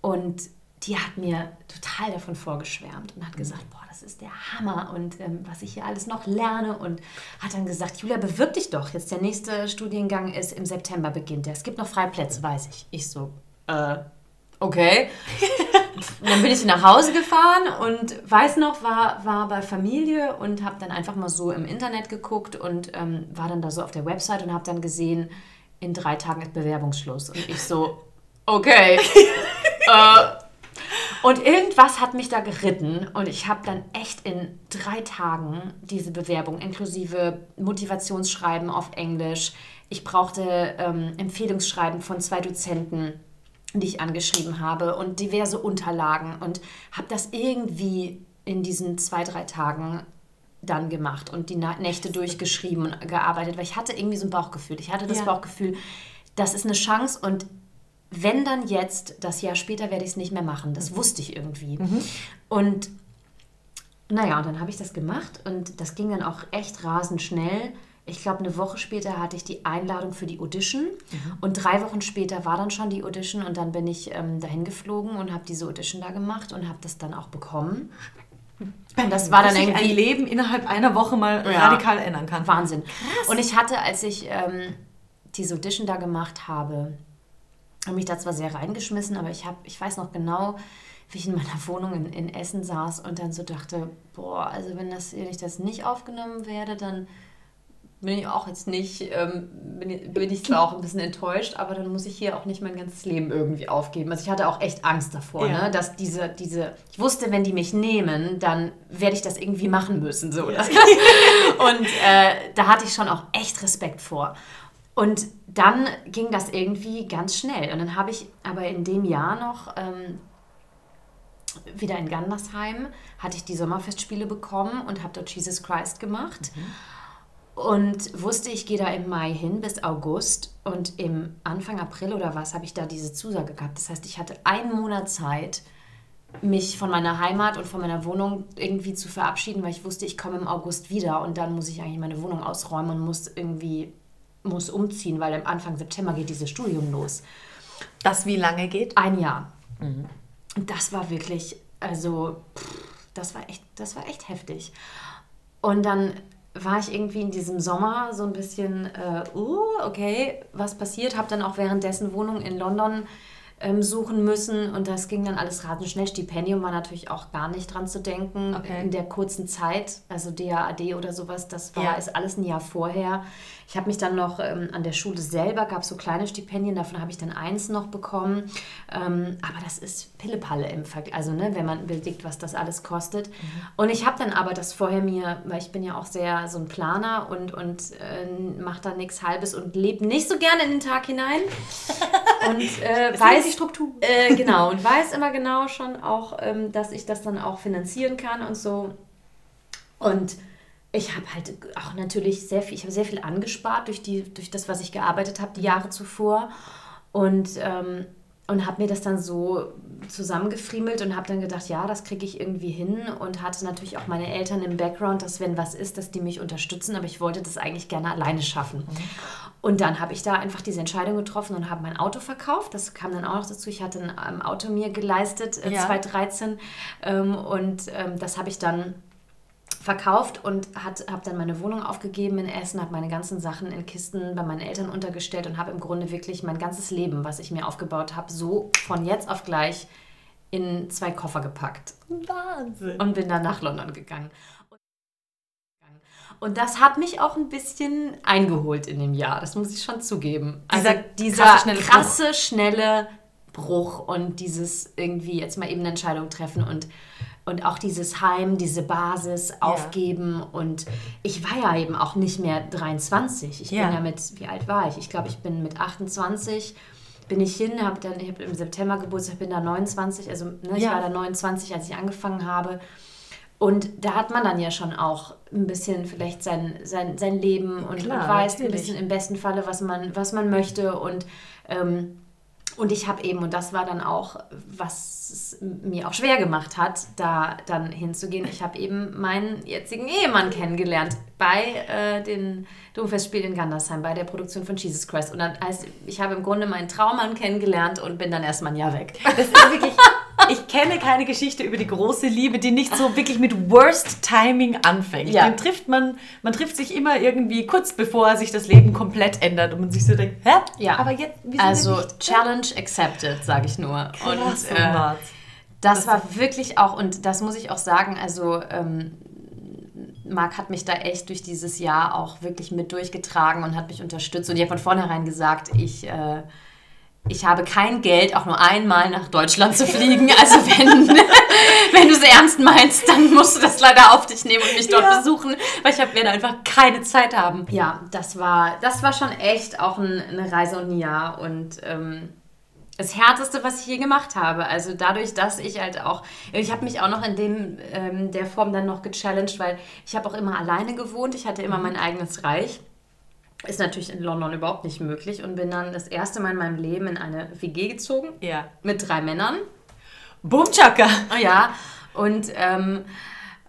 Und die hat mir total davon vorgeschwärmt und hat gesagt, boah, das ist der Hammer und ähm, was ich hier alles noch lerne. Und hat dann gesagt, Julia, bewirb dich doch. Jetzt der nächste Studiengang ist im September beginnt. der. Es gibt noch freie Plätze, weiß ich. Ich so, äh, okay. Und dann bin ich nach Hause gefahren und weiß noch, war, war bei Familie und habe dann einfach mal so im Internet geguckt und ähm, war dann da so auf der Website und habe dann gesehen, in drei Tagen ist Bewerbungsschluss. Und ich so, okay. äh, und irgendwas hat mich da geritten und ich habe dann echt in drei Tagen diese Bewerbung inklusive Motivationsschreiben auf Englisch. Ich brauchte ähm, Empfehlungsschreiben von zwei Dozenten, die ich angeschrieben habe und diverse Unterlagen und habe das irgendwie in diesen zwei, drei Tagen dann gemacht und die Nächte durchgeschrieben und gearbeitet, weil ich hatte irgendwie so ein Bauchgefühl. Ich hatte das ja. Bauchgefühl, das ist eine Chance und wenn dann jetzt, das Jahr später werde ich es nicht mehr machen. Das mhm. wusste ich irgendwie. Mhm. Und naja, und dann habe ich das gemacht und das ging dann auch echt rasend schnell. Ich glaube, eine Woche später hatte ich die Einladung für die Audition mhm. und drei Wochen später war dann schon die Audition und dann bin ich ähm, dahin geflogen und habe diese Audition da gemacht und habe das dann auch bekommen. Und das war dann irgendwie ein Leben innerhalb einer Woche mal ja, radikal ändern kann. Wahnsinn. Krass. Und ich hatte, als ich ähm, diese Audition da gemacht habe, habe mich da zwar sehr reingeschmissen, aber ich habe, ich weiß noch genau, wie ich in meiner Wohnung in, in Essen saß und dann so dachte, boah, also wenn das, wenn ich das nicht aufgenommen werde, dann bin ich auch jetzt nicht, ähm, bin, bin ich zwar auch ein bisschen enttäuscht, aber dann muss ich hier auch nicht mein ganzes Leben irgendwie aufgeben. Also ich hatte auch echt Angst davor, ja. ne? dass diese, diese, ich wusste, wenn die mich nehmen, dann werde ich das irgendwie machen müssen. So. Ja. und äh, da hatte ich schon auch echt Respekt vor. Und dann ging das irgendwie ganz schnell. Und dann habe ich aber in dem Jahr noch ähm, wieder in Gandersheim, hatte ich die Sommerfestspiele bekommen und habe dort Jesus Christ gemacht. Mhm. Und wusste, ich gehe da im Mai hin bis August. Und im Anfang April oder was habe ich da diese Zusage gehabt. Das heißt, ich hatte einen Monat Zeit, mich von meiner Heimat und von meiner Wohnung irgendwie zu verabschieden, weil ich wusste, ich komme im August wieder und dann muss ich eigentlich meine Wohnung ausräumen und muss irgendwie muss umziehen, weil am Anfang September geht dieses Studium los. Das wie lange geht? Ein Jahr. Mhm. Das war wirklich, also, pff, das war echt, das war echt heftig. Und dann war ich irgendwie in diesem Sommer so ein bisschen, äh, uh, okay, was passiert? Habe dann auch währenddessen Wohnung in London ähm, suchen müssen und das ging dann alles rasend schnell. Stipendium war natürlich auch gar nicht dran zu denken okay. in der kurzen Zeit, also DAAD oder sowas, das war ja. ist alles ein Jahr vorher. Ich habe mich dann noch ähm, an der Schule selber, gab so kleine Stipendien, davon habe ich dann eins noch bekommen. Ähm, aber das ist Pillepalle im Vergleich, also ne, wenn man überlegt, was das alles kostet. Mhm. Und ich habe dann aber das vorher mir, weil ich bin ja auch sehr so ein Planer und, und äh, mache da nichts Halbes und lebe nicht so gerne in den Tag hinein. und äh, weiß Struktur. Äh, genau, und weiß immer genau schon auch, ähm, dass ich das dann auch finanzieren kann und so. Und ich habe halt auch natürlich sehr viel, ich habe sehr viel angespart durch, die, durch das, was ich gearbeitet habe die Jahre zuvor. Und, ähm, und habe mir das dann so zusammengefriemelt und habe dann gedacht, ja, das kriege ich irgendwie hin und hatte natürlich auch meine Eltern im Background, dass wenn was ist, dass die mich unterstützen, aber ich wollte das eigentlich gerne alleine schaffen. Mhm. Und dann habe ich da einfach diese Entscheidung getroffen und habe mein Auto verkauft. Das kam dann auch noch dazu. Ich hatte ein Auto mir geleistet, äh, ja. 2013 ähm, und ähm, das habe ich dann verkauft und habe dann meine Wohnung aufgegeben in Essen, habe meine ganzen Sachen in Kisten bei meinen Eltern untergestellt und habe im Grunde wirklich mein ganzes Leben, was ich mir aufgebaut habe, so von jetzt auf gleich in zwei Koffer gepackt. Wahnsinn. Und bin dann nach London gegangen. Und das hat mich auch ein bisschen eingeholt in dem Jahr, das muss ich schon zugeben. Also dieser, krasse, schnelle, krasse, Bruch. schnelle Bruch und dieses irgendwie jetzt mal eben eine Entscheidung treffen und und auch dieses Heim, diese Basis aufgeben. Ja. Und ich war ja eben auch nicht mehr 23. Ich ja. bin ja mit, wie alt war ich? Ich glaube, ich bin mit 28 bin ich hin, habe dann, ich habe im September Geburtstag, bin da 29, also ne, ich ja. war da 29, als ich angefangen habe. Und da hat man dann ja schon auch ein bisschen vielleicht sein, sein, sein Leben und, Klar, und weiß natürlich. ein bisschen im besten Falle, was man, was man möchte. Und ähm, und ich habe eben, und das war dann auch, was es mir auch schwer gemacht hat, da dann hinzugehen, ich habe eben meinen jetzigen Ehemann kennengelernt bei äh, den Domfestspielen in Gandersheim, bei der Produktion von Jesus Christ. Und dann heißt, ich habe im Grunde meinen Traummann kennengelernt und bin dann erstmal ein Jahr weg. Das ist wirklich ich kenne keine Geschichte über die große Liebe, die nicht so wirklich mit Worst Timing anfängt. Ja. Den trifft man, man trifft sich immer irgendwie kurz bevor sich das Leben komplett ändert und man sich so denkt, hä? Ja. Aber jetzt, wieso Also Challenge accepted, sage ich nur. Krass, und äh, das, das war wirklich auch, und das muss ich auch sagen, also ähm, Marc hat mich da echt durch dieses Jahr auch wirklich mit durchgetragen und hat mich unterstützt. Und ich habe von vornherein gesagt, ich... Äh, ich habe kein Geld, auch nur einmal nach Deutschland zu fliegen. Also wenn, wenn du es ernst meinst, dann musst du das leider auf dich nehmen und mich dort ja. besuchen, weil ich werde einfach keine Zeit haben. Ja, das war, das war schon echt auch ein, eine Reise und ein Jahr. Und ähm, das Härteste, was ich je gemacht habe. Also dadurch, dass ich halt auch, ich habe mich auch noch in dem, ähm, der Form dann noch gechallenged, weil ich habe auch immer alleine gewohnt, ich hatte immer mein eigenes Reich. Ist natürlich in London überhaupt nicht möglich und bin dann das erste Mal in meinem Leben in eine WG gezogen. Ja. Mit drei Männern. Boomchaka! Oh ja, und, ähm,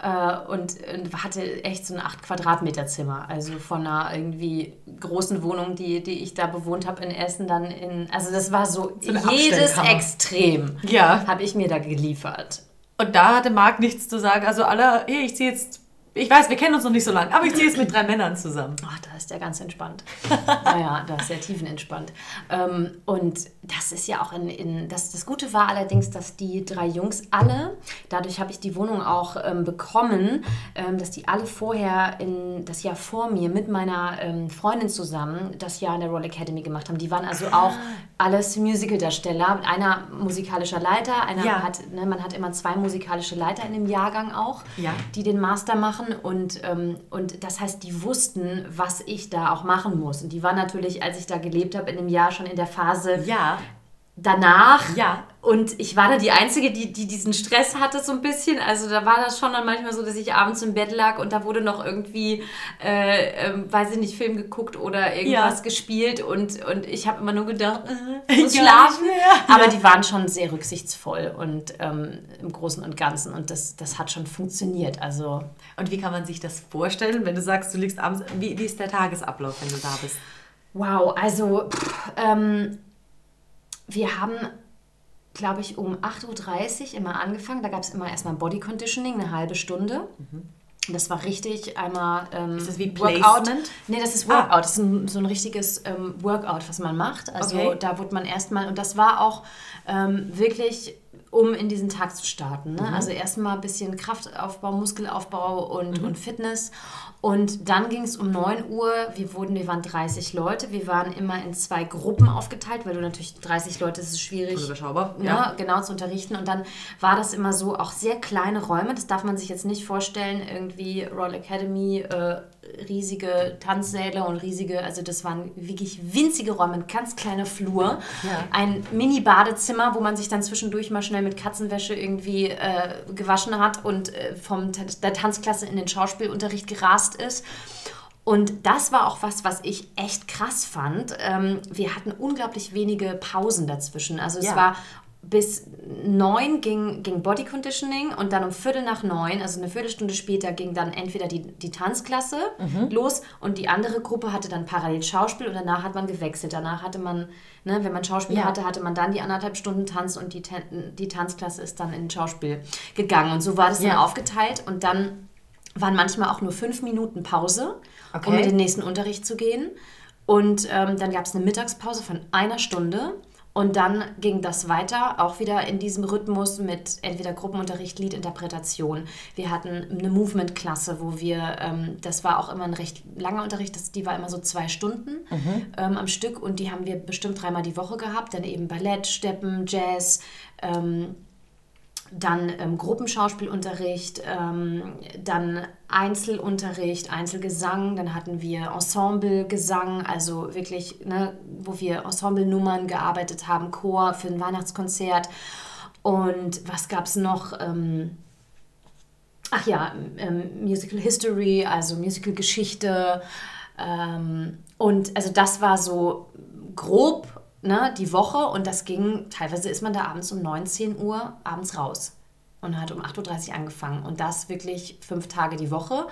äh, und, und hatte echt so ein 8 Quadratmeter Zimmer. Also von einer irgendwie großen Wohnung, die, die ich da bewohnt habe in Essen, dann in. Also das war so, So jedes. Extrem Ja. habe ich mir da geliefert. Und da hatte Marc nichts zu sagen. Also alle, hey, ich ziehe jetzt, ich weiß, wir kennen uns noch nicht so lange, aber ich ziehe jetzt mit drei Männern zusammen. Ach, da ist der ganz entspannt. naja, da ist der tiefenentspannt. Ähm, und das ist ja auch in, in das, das Gute war allerdings, dass die drei Jungs alle, dadurch habe ich die Wohnung auch ähm, bekommen, ähm, dass die alle vorher in das Jahr vor mir mit meiner ähm, Freundin zusammen das Jahr in der Royal Academy gemacht haben. Die waren also auch alles Musicaldarsteller. Einer musikalischer Leiter, einer Ja. hat, ne, man hat immer zwei musikalische Leiter in dem Jahrgang auch, Ja. die den Master machen und, ähm, und das heißt, die wussten, was ich da auch machen muss. Und die waren natürlich, als ich da gelebt habe, in dem Jahr schon in der Phase Ja. Danach. Ja. Und ich war da die Einzige, die, die diesen Stress hatte, so ein bisschen. Also da war das schon dann manchmal so, dass ich abends im Bett lag und da wurde noch irgendwie, äh, ähm, weiß ich nicht, Film geguckt oder irgendwas Ja. gespielt und, und ich habe immer nur gedacht, äh, ich muss Ja, schlafen. ja. Aber die waren schon sehr rücksichtsvoll und ähm, im Großen und Ganzen und das, das hat schon funktioniert. Also Und wie kann man sich das vorstellen, wenn du sagst, du liegst abends, wie, wie ist der Tagesablauf, wenn du da bist? Wow, also pff, ähm, wir haben, glaube ich, um 8.30 Uhr immer angefangen. Da gab es immer erstmal Body Conditioning, eine halbe Stunde. Das war richtig einmal ähm, Ist das wie Workout. Placement? Nee, das ist Ah. Workout. Das ist ein, so ein richtiges ähm, Workout, was man macht. Also Okay. da wurde man erstmal, und das war auch ähm, wirklich, um in diesen Tag zu starten. Mhm. Ne? Also erstmal ein bisschen Kraftaufbau, Muskelaufbau und, Mhm. und Fitness. Und dann ging es um 9 Uhr. Wir wurden, wir waren 30 Leute. Wir waren immer in zwei Gruppen aufgeteilt, weil du natürlich 30 Leute, das ist schwierig. Also überschaubar, ne, ja. genau zu unterrichten. Und dann war das immer so, auch sehr kleine Räume. Das darf man sich jetzt nicht vorstellen, irgendwie Royal Academy, äh, riesige Tanzsäle und riesige, also das waren wirklich winzige Räume, ein ganz kleiner Flur. Ja. Ein Mini-Badezimmer, wo man sich dann zwischendurch mal schnell mit Katzenwäsche irgendwie äh, gewaschen hat und äh, vom der Tanzklasse in den Schauspielunterricht gerast ist. Und das war auch was, was ich echt krass fand. Ähm, wir hatten unglaublich wenige Pausen dazwischen. Also es Ja. war bis neun ging, ging Body Conditioning und dann um Viertel nach neun, also eine Viertelstunde später, ging dann entweder die, die Tanzklasse los und die andere Gruppe hatte dann parallel Schauspiel und danach hat man gewechselt. Danach hatte man, ne, wenn man Schauspiel Ja. hatte, hatte man dann die anderthalb Stunden Tanz und die, die Tanzklasse ist dann in Schauspiel gegangen. Und so war das dann Ja. aufgeteilt und dann waren manchmal auch nur fünf Minuten Pause, Okay. um in den nächsten Unterricht zu gehen. Und ähm, dann gab es eine Mittagspause von einer Stunde. Und dann ging das weiter, auch wieder in diesem Rhythmus mit entweder Gruppenunterricht, Liedinterpretation. Wir hatten eine Movement-Klasse, wo wir, ähm, das war auch immer ein recht langer Unterricht, das, die war immer so zwei Stunden ähm, am Stück und die haben wir bestimmt dreimal die Woche gehabt. Dann eben Ballett, Steppen, Jazz, ähm, dann ähm, Gruppenschauspielunterricht, ähm, dann Einzelunterricht, Einzelgesang, dann hatten wir Ensemblegesang, also wirklich, ne, wo wir Ensemblenummern gearbeitet haben, Chor für ein Weihnachtskonzert. Und was gab es noch? Ähm, ach ja, ähm, Musical History, also Musical Geschichte. Ähm, und also das war so grob ne, die Woche und das ging, teilweise ist man da abends um 19 Uhr abends raus und hat um 8.30 Uhr angefangen und das wirklich fünf Tage die Woche.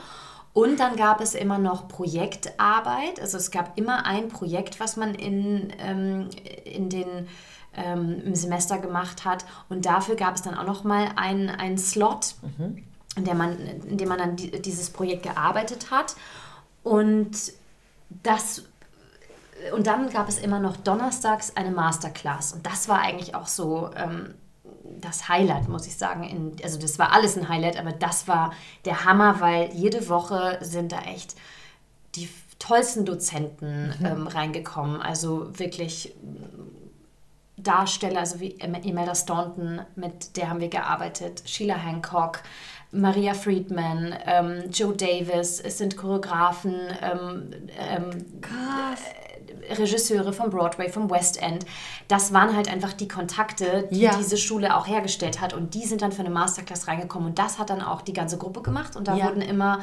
Und dann gab es immer noch Projektarbeit. Also es gab immer ein Projekt, was man in, ähm, in den ähm, im Semester gemacht hat. Und dafür gab es dann auch noch mal einen, einen Slot, in, der man, in dem man dann die, dieses Projekt gearbeitet hat. Und das und dann gab es immer noch donnerstags eine Masterclass. Und das war eigentlich auch so ähm, das Highlight, muss ich sagen. In, also das war alles ein Highlight, aber das war der Hammer, weil jede Woche sind da echt die tollsten Dozenten ähm, reingekommen. Also wirklich Darsteller, also wie Imelda Staunton, mit der haben wir gearbeitet, Sheila Hancock, Maria Friedman, ähm, Joe Davis, es sind Choreografen, ähm, ähm, äh, Regisseure vom Broadway, vom West End. Das waren halt einfach die Kontakte, die Ja. diese Schule auch hergestellt hat. Und die sind dann für eine Masterclass reingekommen. Und das hat dann auch die ganze Gruppe gemacht. Und da Ja. wurden immer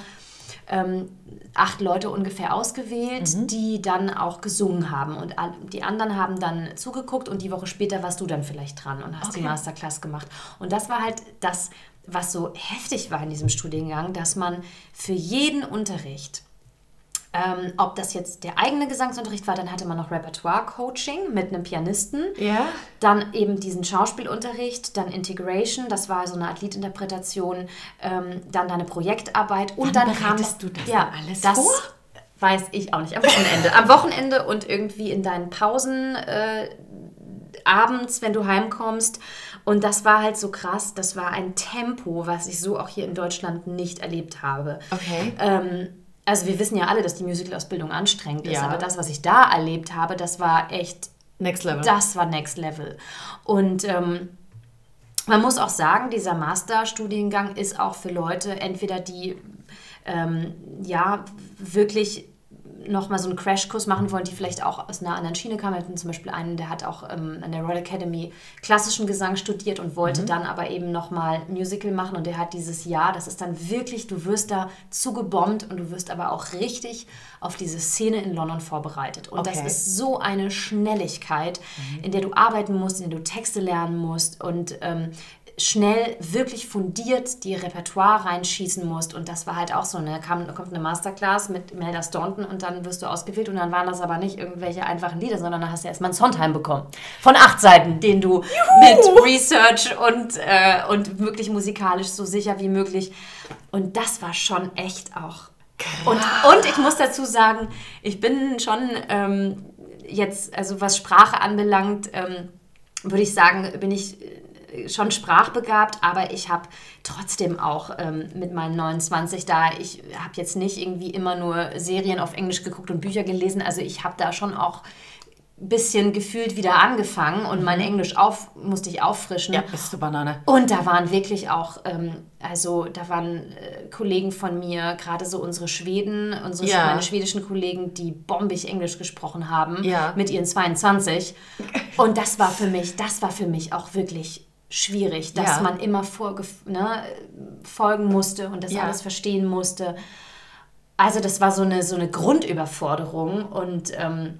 ähm, acht Leute ungefähr ausgewählt, Mhm. die dann auch gesungen haben. Und die anderen haben dann zugeguckt und die Woche später warst du dann vielleicht dran und hast die Okay. Masterclass gemacht. Und das war halt das, was so heftig war in diesem Studiengang, dass man für jeden Unterricht ähm, ob das jetzt der eigene Gesangsunterricht war, dann hatte man noch Repertoire-Coaching mit einem Pianisten. Ja. Dann eben diesen Schauspielunterricht, dann Integration, das war so eine Art Liedinterpretation, ähm, dann deine Projektarbeit und Wann dann kam du das ja, alles das vor? weiß ich auch nicht. Am Wochenende. Am Wochenende und irgendwie in deinen Pausen äh, abends, wenn du heimkommst. Und das war halt so krass. Das war ein Tempo, was ich so auch hier in Deutschland nicht erlebt habe. Okay. Ähm, also wir wissen ja alle, dass die Musicalausbildung anstrengend ist, Ja. aber das, was ich da erlebt habe, das war echt Next Level. das war Next Level. Und ähm, man muss auch sagen, dieser Masterstudiengang ist auch für Leute, entweder die ähm, ja wirklich nochmal so einen Crashkurs machen wollen, die vielleicht auch aus einer anderen Schiene kamen. Wir hatten zum Beispiel einen, der hat auch ähm, an der Royal Academy klassischen Gesang studiert und wollte dann aber eben nochmal Musical machen und der hat dieses Jahr, das ist dann wirklich, du wirst da zugebombt und du wirst aber auch richtig auf diese Szene in London vorbereitet. Und das Okay. ist so eine Schnelligkeit, in der du arbeiten musst, in der du Texte lernen musst und ähm, schnell, wirklich fundiert die Repertoire reinschießen musst. Und das war halt auch so, ne? Kam, kommt eine Masterclass mit Melda Staunton und dann wirst du ausgewählt und dann waren das aber nicht irgendwelche einfachen Lieder, sondern dann hast du erstmal einen Sondheim bekommen. Von acht Seiten, den du mit Research und, äh, und wirklich musikalisch so sicher wie möglich. Und das war schon echt auch und, und ich muss dazu sagen, ich bin schon ähm, jetzt, also was Sprache anbelangt, ähm, würde ich sagen, bin ich schon sprachbegabt, aber ich habe trotzdem auch ähm, mit meinen 29 da, ich habe jetzt nicht irgendwie immer nur Serien auf Englisch geguckt und Bücher gelesen, also ich habe da schon auch ein bisschen gefühlt wieder angefangen und mein Englisch auf, musste ich auffrischen. Ja, bist du Banane. Und da waren wirklich auch, ähm, also da waren äh, Kollegen von mir, gerade so unsere Schweden, unsere Ja. meine schwedischen Kollegen, die bombig Englisch gesprochen haben Ja. mit ihren 22. Und das war für mich, das war für mich auch wirklich schwierig, dass Ja. man immer ne, folgen musste und das Ja. alles verstehen musste. Also das war so eine, so eine Grundüberforderung und ähm,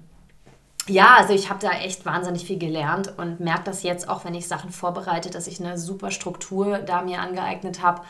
ja, also ich habe da echt wahnsinnig viel gelernt und merke das jetzt auch, wenn ich Sachen vorbereite, dass ich eine super Struktur da mir angeeignet habe,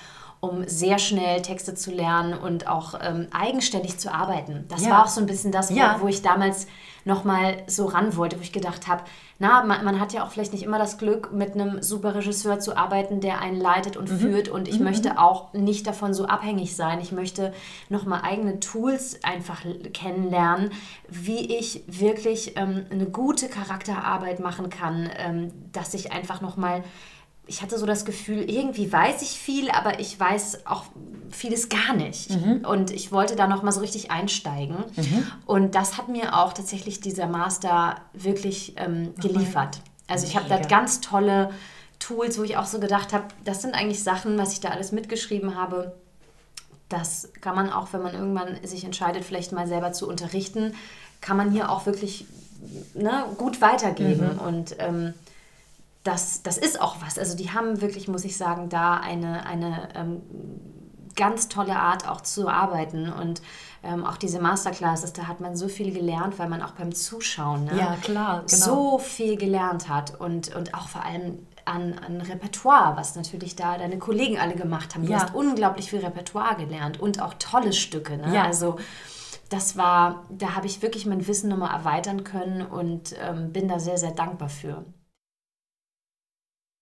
um sehr schnell Texte zu lernen und auch ähm, eigenständig zu arbeiten. Das Ja. war auch so ein bisschen das, wo, Ja. wo ich damals nochmal so ran wollte, wo ich gedacht habe, na, man, man hat ja auch vielleicht nicht immer das Glück, mit einem super Regisseur zu arbeiten, der einen leitet und führt und ich möchte auch nicht davon so abhängig sein. Ich möchte nochmal eigene Tools einfach kennenlernen, wie ich wirklich ähm, eine gute Charakterarbeit machen kann, ähm, dass ich einfach nochmal ich hatte so das Gefühl, irgendwie weiß ich viel, aber ich weiß auch vieles gar nicht. Und ich wollte da noch mal so richtig einsteigen. Und das hat mir auch tatsächlich dieser Master wirklich ähm, geliefert. Also ich habe da ganz tolle Tools, wo ich auch so gedacht habe, das sind eigentlich Sachen, was ich da alles mitgeschrieben habe. Das kann man auch, wenn man irgendwann sich entscheidet, vielleicht mal selber zu unterrichten, kann man hier auch wirklich ne, gut weitergeben. Und ähm, das, das ist auch was. Also die haben wirklich, muss ich sagen, da eine, eine ähm, ganz tolle Art auch zu arbeiten. Und ähm, auch diese Masterclasses, da hat man so viel gelernt, weil man auch beim Zuschauen ne, Ja, klar, genau. so viel gelernt hat. Und, und auch vor allem an, an Repertoire, was natürlich da deine Kollegen alle gemacht haben. Du Ja. hast unglaublich viel Repertoire gelernt und auch tolle Stücke. Ne? Ja. Also das war, da habe ich wirklich mein Wissen nochmal erweitern können und ähm, bin da sehr, sehr dankbar für.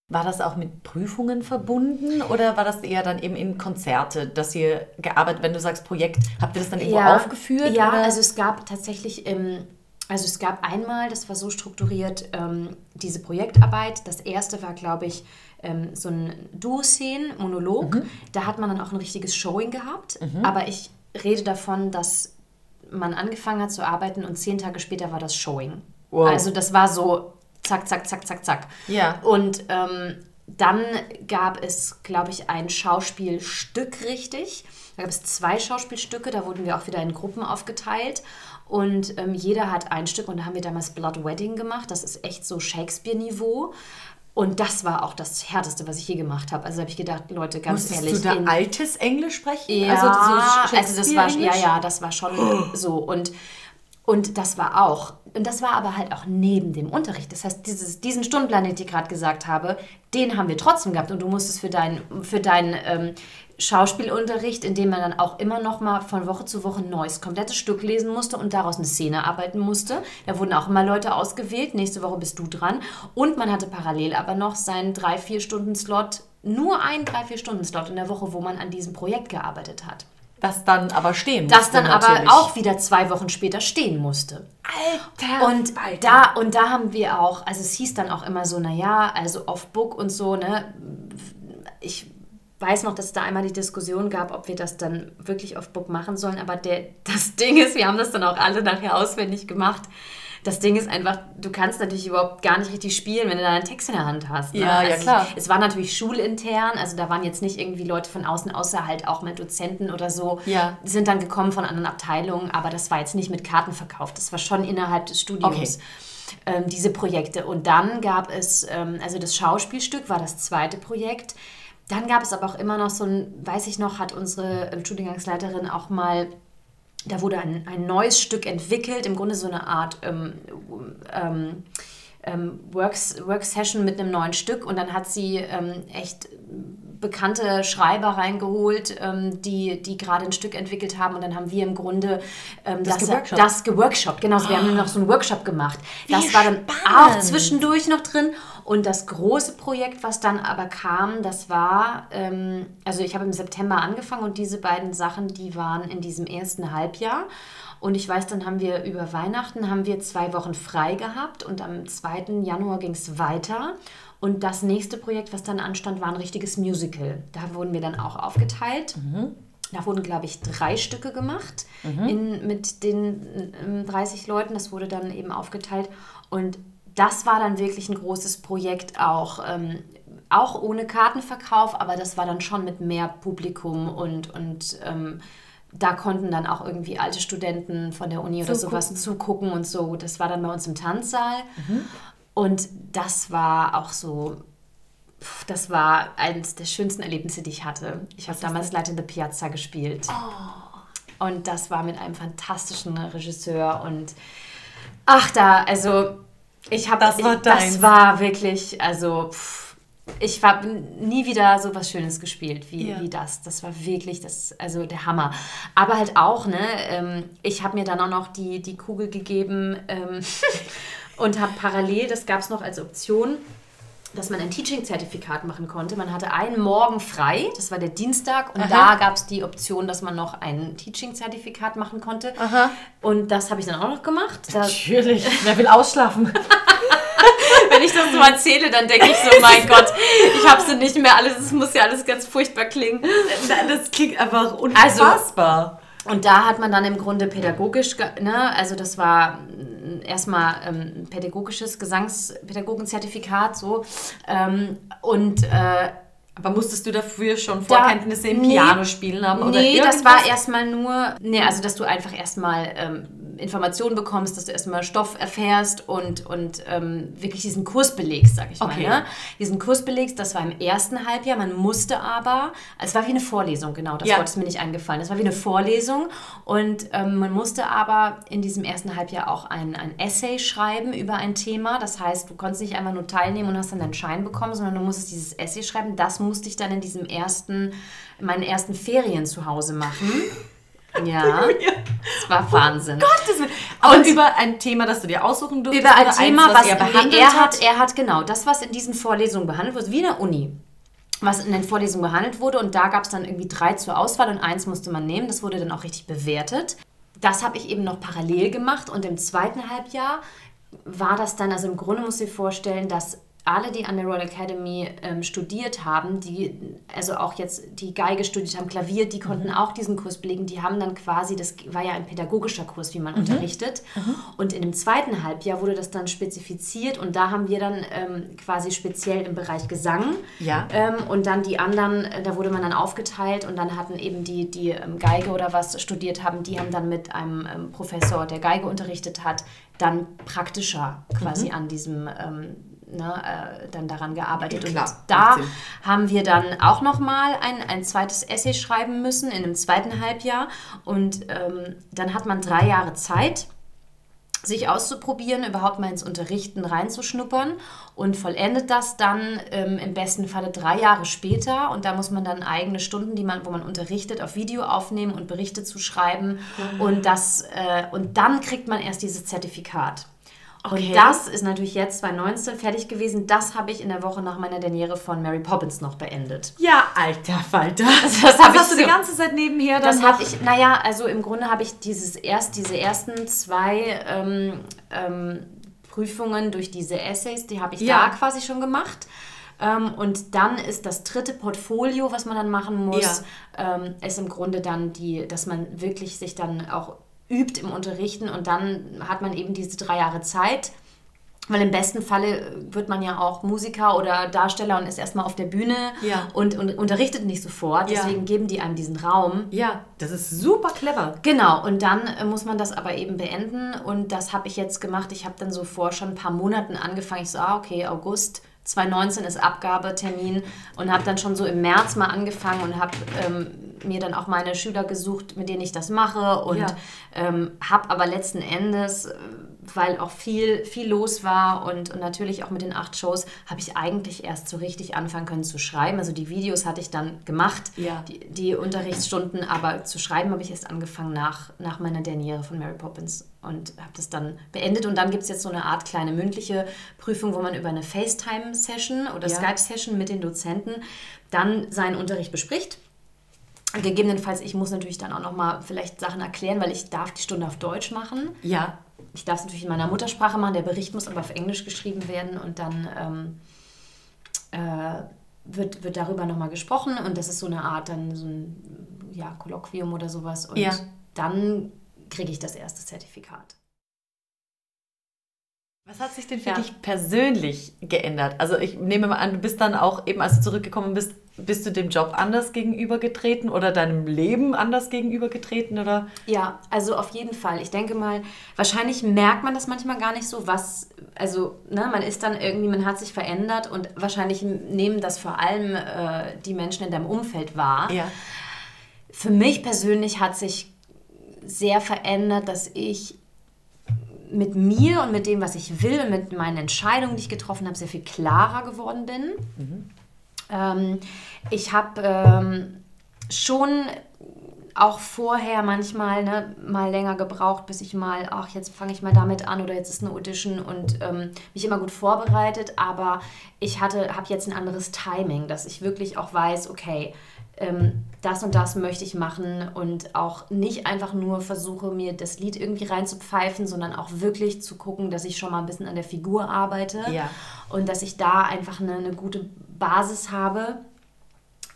War das auch mit Prüfungen verbunden oder war das eher dann eben in Konzerte, dass ihr gearbeitet, wenn du sagst Projekt, habt ihr das dann irgendwo aufgeführt? Ja, oder? also es gab tatsächlich, ähm, also es gab einmal, das war so strukturiert, ähm, diese Projektarbeit. Das erste war, glaube ich, ähm, so ein Duo-Szenen, Monolog. Mhm. Da hat man dann auch ein richtiges Showing gehabt. Aber ich rede davon, dass man angefangen hat zu arbeiten und zehn Tage später war das Showing. Wow. Also das war so zack, zack, zack, zack, zack. Ja. Und ähm, dann gab es, glaube ich, ein Schauspielstück richtig. Da gab es zwei Schauspielstücke, da wurden wir auch wieder in Gruppen aufgeteilt. Und ähm, jeder hat ein Stück und da haben wir damals Blood Wedding gemacht. Das ist echt so Shakespeare-Niveau. Und das war auch das Härteste, was ich je gemacht habe. Also habe ich gedacht, Leute, ganz Musstest ehrlich. du da altes Englisch sprechen? ja, also, so also das war, ja, ja, das war schon so. Und, und das war auch, und das war aber halt auch neben dem Unterricht. Das heißt, dieses, diesen Stundenplan, den ich gerade gesagt habe, den haben wir trotzdem gehabt. Und du musstest für deinen für dein, ähm, Schauspielunterricht, in dem man dann auch immer noch mal von Woche zu Woche ein neues, komplettes Stück lesen musste und daraus eine Szene arbeiten musste. Da wurden auch immer Leute ausgewählt. Nächste Woche bist du dran. Und man hatte parallel aber noch seinen 3-4-Stunden-Slot, nur einen 3-4-Stunden-Slot in der Woche, wo man an diesem Projekt gearbeitet hat. Das dann aber stehen Das musste dann aber natürlich. auch wieder zwei Wochen später stehen musste. Alter, Und da, und da haben wir auch, also es hieß dann auch immer so, naja, also off-book und so, ne? Ich weiß noch, dass es da einmal die Diskussion gab, ob wir das dann wirklich off-book machen sollen, aber der, das Ding ist, wir haben das dann auch alle nachher auswendig gemacht. Das Ding ist einfach, du kannst natürlich überhaupt gar nicht richtig spielen, wenn du da einen Text in der Hand hast. Ne? Ja, ja, also klar. Es war natürlich schulintern, also da waren jetzt nicht irgendwie Leute von außen, außer halt auch mal Dozenten oder so. Ja. Die sind dann gekommen von anderen Abteilungen, aber das war jetzt nicht mit Karten verkauft. Das war schon innerhalb des Studiums. Okay. Ähm, diese Projekte. Und dann gab es, ähm, also das Schauspielstück war das zweite Projekt. Dann gab es aber auch immer noch so ein, weiß ich noch, hat unsere ähm, Studiengangsleiterin auch mal, da wurde ein, ein neues Stück entwickelt, im Grunde so eine Art ähm, ähm, ähm, Works, Work-Session mit einem neuen Stück. Und dann hat sie ähm, echt bekannte Schreiber reingeholt, ähm, die, die gerade ein Stück entwickelt haben und dann haben wir im Grunde ähm, das, geworkshopt. das geworkshopt. Genau, wir haben noch so einen Workshop gemacht. das Wie war dann spannend. auch zwischendurch noch drin und das große Projekt, was dann aber kam, das war, ähm, also ich habe im September angefangen und diese beiden Sachen, die waren in diesem ersten Halbjahr. Und ich weiß, dann haben wir über Weihnachten haben wir zwei Wochen frei gehabt und am 2. Januar ging es weiter. Und das nächste Projekt, was dann anstand, war ein richtiges Musical. Da wurden wir dann auch aufgeteilt. Da wurden, glaube ich, drei Stücke gemacht in, mit den ähm, 30 Leuten. Das wurde dann eben aufgeteilt. Und das war dann wirklich ein großes Projekt, auch, ähm, auch ohne Kartenverkauf, aber das war dann schon mit mehr Publikum und, und ähm, da konnten dann auch irgendwie alte Studenten von der Uni oder sowas zugucken und so. Das war dann bei uns im Tanzsaal. Und das war auch so, pf, das war eines der schönsten Erlebnisse, die ich hatte. Ich habe damals Light in the Piazza gespielt. Und das war mit einem fantastischen Regisseur und ach da, also ich habe Das war ich, das war wirklich, also pff, ich habe nie wieder so was Schönes gespielt wie, Ja. wie das. Das war wirklich das, also der Hammer. Aber halt auch, ne, ähm, ich habe mir dann auch noch die, die Kugel gegeben ähm, und habe parallel, das gab es noch als Option, dass man ein Teaching-Zertifikat machen konnte. Man hatte einen Morgen frei, das war der Dienstag, und da gab es die Option, dass man noch ein Teaching-Zertifikat machen konnte. Und das habe ich dann auch noch gemacht. Natürlich. Wer will ausschlafen? wenn ich das so erzähle, dann denke ich so, mein Gott, ich habe sie nicht mehr alles, es muss ja alles ganz furchtbar klingen. Das klingt einfach unfassbar. Und da hat man dann im Grunde pädagogisch, ne, also das war mm, erstmal ähm, ein pädagogisches Gesangspädagogenzertifikat so. Ähm, und äh, aber musstest du dafür schon Da- Vorkenntnisse im nee. Piano spielen haben? Oder nee, das irgendwas? war erstmal nur, nee, also dass du einfach erstmal ähm, Informationen bekommst, dass du erstmal Stoff erfährst und, und ähm, wirklich diesen Kurs belegst, sag ich Okay. mal. Ne? Diesen Kurs belegst, das war im ersten Halbjahr. Man musste aber, es war wie eine Vorlesung, genau, das Ja. Wort ist mir nicht eingefallen. Das war wie eine Vorlesung und ähm, man musste aber in diesem ersten Halbjahr auch ein, ein Essay schreiben über ein Thema. Das heißt, du konntest nicht einfach nur teilnehmen und hast dann deinen Schein bekommen, sondern du musstest dieses Essay schreiben. Das musste ich dann in diesem ersten, in meinen ersten Ferien zu Hause machen. Ja, das war Wahnsinn. Gottes Willen. Aber Und- über ein Thema, das du dir aussuchen durftest? Über ein Thema, eins, was er nee, behandelt er hat, hat? er hat genau das, was in diesen Vorlesungen behandelt wurde, wie in der Uni. Was in den Vorlesungen behandelt wurde und da gab es dann irgendwie drei zur Auswahl und eins musste man nehmen. Das wurde dann auch richtig bewertet. Das habe ich eben noch parallel gemacht und im zweiten Halbjahr war das dann, also im Grunde muss ich dir vorstellen, dass alle, die an der Royal Academy ähm, studiert haben, die also auch jetzt die Geige studiert haben, Klavier, die konnten mhm. auch diesen Kurs belegen. Die haben dann quasi, das war ja ein pädagogischer Kurs, wie man mhm. unterrichtet. Mhm. Und in dem zweiten Halbjahr wurde das dann spezifiziert und da haben wir dann ähm, quasi speziell im Bereich Gesang. Ja. Ähm, und dann die anderen, äh, da wurde man dann aufgeteilt und dann hatten eben die, die ähm, Geige oder was studiert haben, die haben dann mit einem ähm, Professor, der Geige unterrichtet hat, dann praktischer quasi mhm. an diesem ähm, ne, äh, dann daran gearbeitet. Ja, und da haben wir dann auch nochmal ein, ein zweites Essay schreiben müssen in einem zweiten Halbjahr. Und ähm, dann hat man drei Jahre Zeit sich auszuprobieren, überhaupt mal ins Unterrichten reinzuschnuppern und vollendet das dann ähm, im besten Falle drei Jahre später. Und da muss man dann eigene Stunden, die man, wo man unterrichtet, auf Video aufnehmen und Berichte zu schreiben. Mhm. Und, das, äh, und dann kriegt man erst dieses Zertifikat. Okay. Und das ist natürlich jetzt 2019 fertig gewesen. Das habe ich in der Woche nach meiner Derniere von Mary Poppins noch beendet. Ja, alter Falter. Das, das, das hast du die ganze Zeit nebenher dann Das habe ich, naja, also im Grunde habe ich dieses erst, diese ersten zwei ähm, ähm, Prüfungen durch diese Essays, die habe ich ja. da quasi schon gemacht. Ähm, und dann ist das dritte Portfolio, was man dann machen muss, ja. ähm, ist im Grunde dann die, dass man wirklich sich dann auch übt im Unterrichten und dann hat man eben diese drei Jahre Zeit. Weil im besten Falle wird man ja auch Musiker oder Darsteller und ist erstmal auf der Bühne ja. und, und unterrichtet nicht sofort. Deswegen ja. geben die einem diesen Raum. Ja, das ist super clever. Genau, und dann äh, muss man das aber eben beenden. Und das habe ich jetzt gemacht. Ich habe dann so vor schon ein paar Monaten angefangen. Ich so, ah, okay, August 2019 ist Abgabetermin und habe dann schon so im März mal angefangen und habe ähm, mir dann auch meine Schüler gesucht, mit denen ich das mache und ja. ähm, habe aber letzten Endes, äh, weil auch viel, viel los war und, und natürlich auch mit den acht Shows, habe ich eigentlich erst so richtig anfangen können zu schreiben. Also die Videos hatte ich dann gemacht, ja. die, die Unterrichtsstunden, aber zu schreiben habe ich erst angefangen nach, nach meiner Derniere von Mary Poppins und habe das dann beendet. Und dann gibt es jetzt so eine Art kleine mündliche Prüfung, wo man über eine FaceTime-Session oder ja. Skype-Session mit den Dozenten dann seinen Unterricht bespricht. Gegebenenfalls, ich muss natürlich dann auch nochmal vielleicht Sachen erklären, weil ich darf die Stunde auf Deutsch machen. Ja. Ich darf es natürlich in meiner Muttersprache machen, der Bericht muss aber auf Englisch geschrieben werden und dann ähm, äh, wird, wird darüber nochmal gesprochen und das ist so eine Art dann so ein ja, Kolloquium oder sowas und ja. dann kriege ich das erste Zertifikat. Was hat sich denn für ja. dich persönlich geändert? Also ich nehme mal an, du bist dann auch eben, als du zurückgekommen bist, bist du dem Job anders gegenübergetreten oder deinem Leben anders gegenübergetreten oder? Ja, also auf jeden Fall. Ich denke mal, wahrscheinlich merkt man das manchmal gar nicht so, was, also ne, man ist dann irgendwie, man hat sich verändert und wahrscheinlich nehmen das vor allem äh, die Menschen in deinem Umfeld wahr. Ja. Für mich persönlich hat sich sehr verändert, dass ich mit mir und mit dem, was ich will und mit meinen Entscheidungen, die ich getroffen habe, sehr viel klarer geworden bin. Mhm. Ähm, ich habe ähm, schon auch vorher manchmal ne, mal länger gebraucht, bis ich mal, ach, jetzt fange ich mal damit an oder jetzt ist eine Audition und ähm, mich immer gut vorbereitet. Aber ich hatte, habe jetzt ein anderes Timing, dass ich wirklich auch weiß, okay, ähm, das und das möchte ich machen und auch nicht einfach nur versuche, mir das Lied irgendwie reinzupfeifen, sondern auch wirklich zu gucken, dass ich schon mal ein bisschen an der Figur arbeite ja. und dass ich da einfach eine, eine gute Basis habe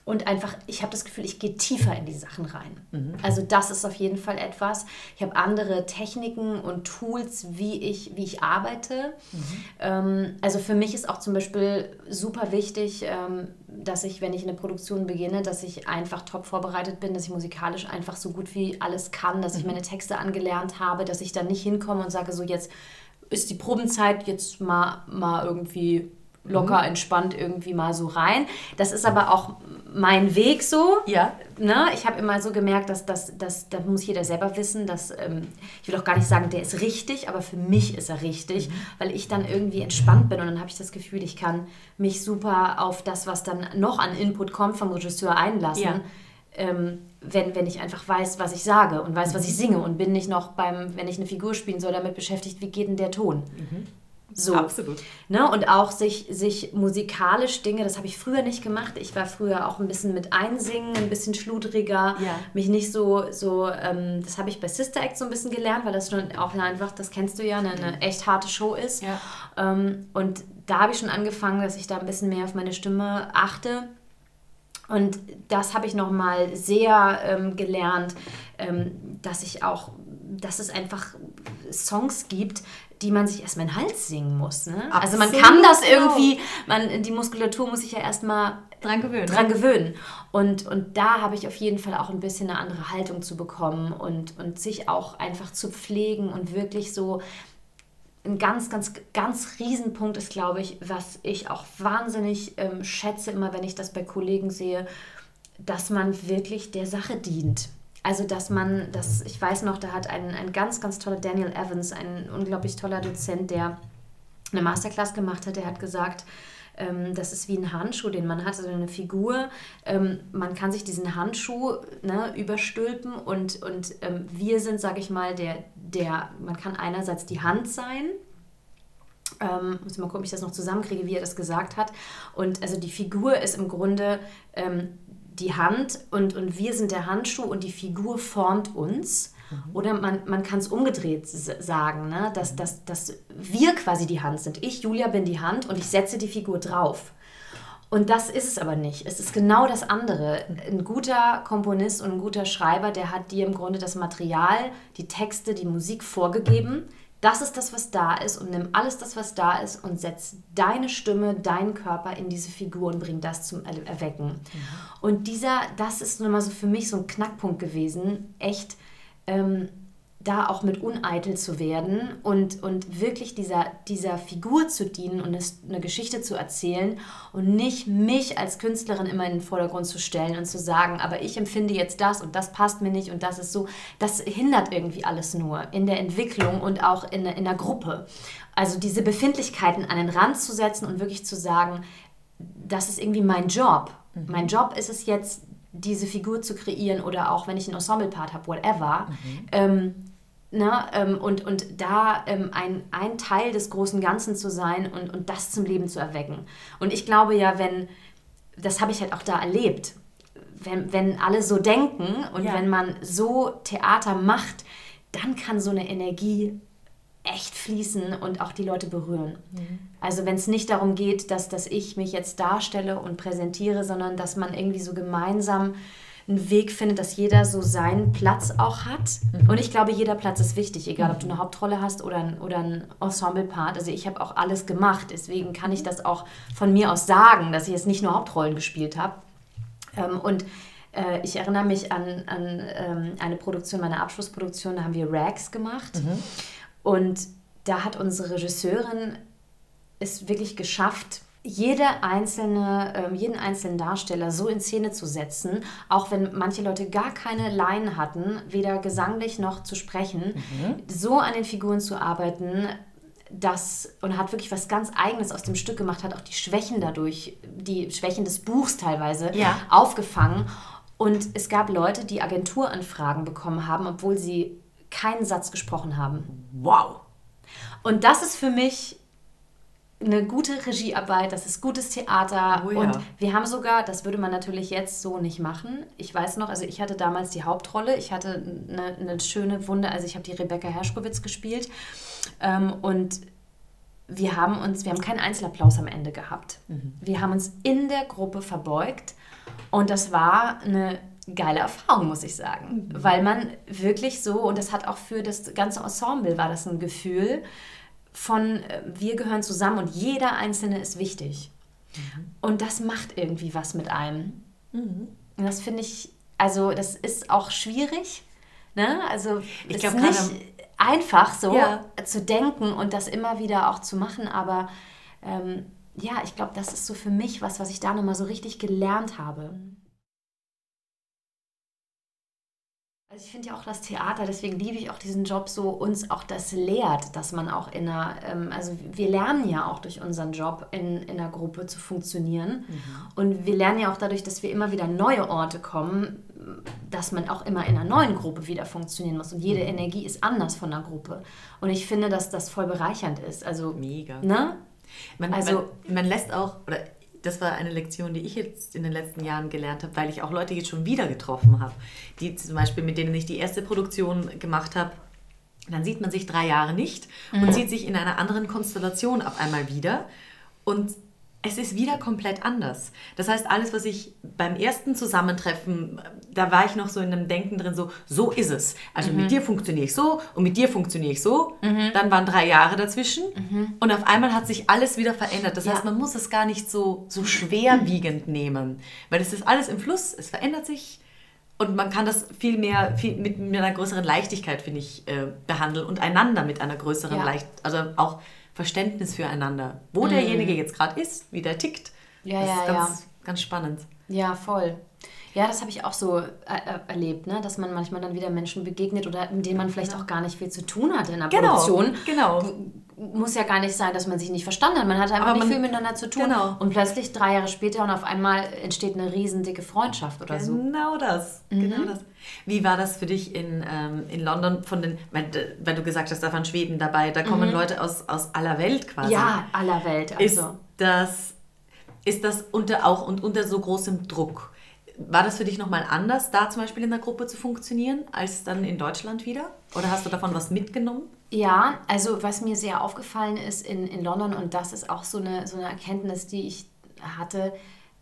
und einfach, ich habe das Gefühl, ich gehe tiefer in die Sachen rein. Mhm. Also das ist auf jeden Fall etwas. Ich habe andere Techniken und Tools, wie ich, wie ich arbeite. Mhm. Ähm, also für mich ist auch zum Beispiel super wichtig, ähm, dass ich, wenn ich eine Produktion beginne, dass ich einfach top vorbereitet bin, dass ich musikalisch einfach so gut wie alles kann, dass mhm. ich meine Texte angelernt habe, dass ich dann nicht hinkomme und sage, so jetzt ist die Probenzeit, jetzt mal, mal irgendwie locker, mhm. entspannt irgendwie mal so rein. Das ist aber auch mein Weg so. Ja. Ne? Ich habe immer so gemerkt, dass das, das, das muss jeder selber wissen, dass ähm, ich will auch gar nicht sagen, der ist richtig, aber für mich ist er richtig, mhm. weil ich dann irgendwie entspannt bin und dann habe ich das Gefühl, ich kann mich super auf das, was dann noch an Input kommt vom Regisseur einlassen. Ja. Ähm, wenn, wenn ich einfach weiß, was ich sage und weiß, was ich mhm. singe und bin nicht noch beim, wenn ich eine Figur spielen soll, damit beschäftigt, wie geht denn der Ton. Mhm. So. Absolut. Ne? Und auch sich, sich musikalisch Dinge, das habe ich früher nicht gemacht. Ich war früher auch ein bisschen mit Einsingen, ein bisschen schludriger, Ja. mich nicht so, so ähm, das habe ich bei Sister Act so ein bisschen gelernt, weil das schon auch einfach, das kennst du ja, eine, eine echt harte Show ist. Ja. Ähm, und da habe ich schon angefangen, dass ich da ein bisschen mehr auf meine Stimme achte. Und das habe ich nochmal sehr ähm, gelernt, ähm, dass ich auch, dass es einfach Songs gibt, die man sich erstmal in den Hals singen muss. Ne? Also man kann das genau. irgendwie, man, die Muskulatur muss sich ja erstmal Dran gewöhnen. dran gewöhnen. Und, und da habe ich auf jeden Fall auch ein bisschen eine andere Haltung zu bekommen und, und sich auch einfach zu pflegen und wirklich so ein ganz, ganz, ganz Riesenpunkt ist, glaube ich, was ich auch wahnsinnig ähm, schätze, immer wenn ich das bei Kollegen sehe, dass man wirklich der Sache dient. Also, dass man, das, ich weiß noch, da hat ein, ein ganz, ganz toller Daniel Evans, ein unglaublich toller Dozent, der eine Masterclass gemacht hat, der hat gesagt, ähm, das ist wie ein Handschuh, den man hat, also eine Figur. Ähm, man kann sich diesen Handschuh ne, überstülpen und, und ähm, wir sind, sage ich mal, der, der, man kann einerseits die Hand sein, ähm, muss mal gucken, ob ich das noch zusammenkriege, wie er das gesagt hat. Und also die Figur ist im Grunde ähm, die Hand und, und wir sind der Handschuh und die Figur formt uns. Oder man, man kann es umgedreht sagen, ne? dass, dass, dass wir quasi die Hand sind. Ich, Julia, bin die Hand und ich setze die Figur drauf. Und das ist es aber nicht. Es ist genau das andere. Ein guter Komponist und ein guter Schreiber, der hat dir im Grunde das Material, die Texte, die Musik vorgegeben. Das ist das, was da ist und nimm alles das, was da ist und setz deine Stimme, deinen Körper in diese Figur und bring das zum Er- Erwecken. Und dieser, das ist nun mal so für mich so ein Knackpunkt gewesen, echt ähm, da auch mit uneitel zu werden und, und wirklich dieser, dieser Figur zu dienen und es, eine Geschichte zu erzählen und nicht mich als Künstlerin immer in den Vordergrund zu stellen und zu sagen, aber ich empfinde jetzt das und das passt mir nicht und das ist so, das hindert irgendwie alles nur in der Entwicklung und auch in, der- in der Gruppe. Also diese Befindlichkeiten an den Rand zu setzen und wirklich zu sagen, das ist irgendwie mein Job. Mein Job ist es jetzt, diese Figur zu kreieren oder auch wenn ich einen Ensemble-Part habe, whatever. Ähm, ne, ähm, und, und da ähm, ein, ein Teil des großen Ganzen zu sein und, und das zum Leben zu erwecken. Und ich glaube ja, wenn, das habe ich halt auch da erlebt, wenn, wenn alle so denken und Ja. wenn man so Theater macht, dann kann so eine Energie echt fließen und auch die Leute berühren. Also wenn es nicht darum geht, dass, dass ich mich jetzt darstelle und präsentiere, sondern dass man irgendwie so gemeinsam einen Weg findet, dass jeder so seinen Platz auch hat. Und ich glaube, jeder Platz ist wichtig, egal ob du eine Hauptrolle hast oder ein, oder ein Ensemble-Part. Also ich habe auch alles gemacht, deswegen kann ich das auch von mir aus sagen, dass ich jetzt nicht nur Hauptrollen gespielt habe. Ähm, und äh, ich erinnere mich an, an ähm, eine Produktion, meine Abschlussproduktion, da haben wir Rags gemacht. Und da hat unsere Regisseurin es wirklich geschafft, jede einzelne, ähm, jeden einzelnen Darsteller so in Szene zu setzen, auch wenn manche Leute gar keine Line hatten, weder gesanglich noch zu sprechen, so an den Figuren zu arbeiten, das und hat wirklich was ganz Eigenes aus dem Stück gemacht, hat auch die Schwächen dadurch, die Schwächen des Buchs teilweise Ja. aufgefangen. Und es gab Leute, die Agenturanfragen bekommen haben, obwohl sie keinen Satz gesprochen haben. Wow. Und das ist für mich eine gute Regiearbeit, das ist gutes Theater. Oh ja. Und wir haben sogar, das würde man natürlich jetzt so nicht machen. Ich weiß noch, also ich hatte damals die Hauptrolle. Ich hatte eine, eine schöne Wunde, also ich habe die Rebecca Herschkowitz gespielt. Ähm, und wir haben uns, wir haben keinen Einzelapplaus am Ende gehabt. Wir haben uns in der Gruppe verbeugt und das war eine geile Erfahrung, muss ich sagen. Weil man wirklich so, und das hat auch für das ganze Ensemble war das ein Gefühl von, äh, wir gehören zusammen und jeder Einzelne ist wichtig. Und das macht irgendwie was mit einem. Und das finde ich, also das ist auch schwierig. Ne? Also Ich es glaub, ist nicht einfach so Ja. zu denken und das immer wieder auch zu machen, aber ähm, ja, ich glaube, das ist so für mich was, was ich da nochmal so richtig gelernt habe. Also ich finde ja auch das Theater, deswegen liebe ich auch diesen Job so, uns auch das lehrt, dass man auch in einer, ähm, also wir lernen ja auch durch unseren Job in, in einer Gruppe zu funktionieren. Und wir lernen ja auch dadurch, dass wir immer wieder neue Orte kommen, dass man auch immer in einer neuen Gruppe wieder funktionieren muss. Und jede Mhm. Energie ist anders von der Gruppe. Und ich finde, dass das voll bereichernd ist. Also, Mega. ne? Man, Also- man, man lässt auch, oder das war eine Lektion, die ich jetzt in den letzten Jahren gelernt habe, weil ich auch Leute jetzt schon wieder getroffen habe, die zum Beispiel, mit denen ich die erste Produktion gemacht habe, dann sieht man sich drei Jahre nicht und sieht sich in einer anderen Konstellation auf einmal wieder. Und es ist wieder komplett anders. Das heißt, alles, was ich beim ersten Zusammentreffen, da war ich noch so in einem Denken drin, so, so ist es. Also mit dir funktioniere ich so und mit dir funktioniere ich so. Dann waren drei Jahre dazwischen und auf einmal hat sich alles wieder verändert. Das Ja. heißt, man muss es gar nicht so, so schwerwiegend nehmen, weil es ist alles im Fluss, es verändert sich und man kann das viel mehr, viel mit, mit einer größeren Leichtigkeit, finde ich, äh, behandeln und einander mit einer größeren Ja. Leicht, also auch Verständnis füreinander. Wo derjenige jetzt gerade ist, wie der tickt. Mhm. Ja, das ja, ist ganz, ganz spannend. Ja, voll. Ja, das habe ich auch so äh, äh, erlebt, ne? dass man manchmal dann wieder Menschen begegnet oder mit denen man vielleicht auch gar nicht viel zu tun hatte in der Genau, Produktion. genau. Muss ja gar nicht sein, dass man sich nicht verstanden hat. Man hatte einfach Aber nicht man- viel miteinander zu tun. Genau. Und plötzlich drei Jahre später und auf einmal entsteht eine riesendicke Freundschaft oder so. Genau das. Mhm. Genau das. Wie war das für dich in, ähm, in London von den, weil, du gesagt hast, da waren Schweden dabei, da kommen Leute aus, aus aller Welt quasi. Mhm. Ja, aller Welt. Ist Also. das, ist das unter auch und unter so großem Druck? War das für dich nochmal anders, da zum Beispiel in der Gruppe zu funktionieren, als dann in Deutschland wieder? Oder hast du davon was mitgenommen? Ja, also was mir sehr aufgefallen ist in, in London, und das ist auch so eine, so eine Erkenntnis, die ich hatte,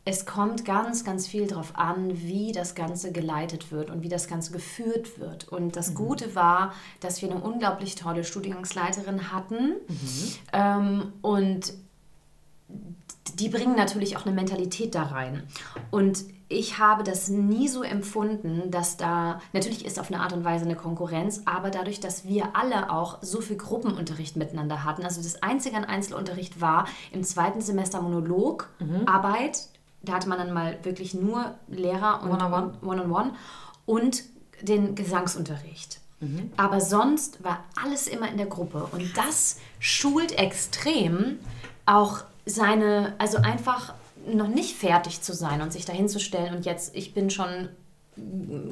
es kommt ganz, ganz viel darauf an, wie das Ganze geleitet wird und wie das Ganze geführt wird. Und das Gute war, dass wir eine unglaublich tolle Studiengangsleiterin hatten. Ähm, und die bringen natürlich auch eine Mentalität da rein. Und ich habe das nie so empfunden, dass da, natürlich ist auf eine Art und Weise eine Konkurrenz, aber dadurch, dass wir alle auch so viel Gruppenunterricht miteinander hatten, also das einzige an Einzelunterricht war im zweiten Semester Monolog, Arbeit, da hatte man dann mal wirklich nur Lehrer und One-on-one. One-on-One und den Gesangsunterricht. Aber sonst war alles immer in der Gruppe. Und das schult extrem auch seine, also einfach noch nicht fertig zu sein und sich dahin zu stellen und jetzt, ich bin schon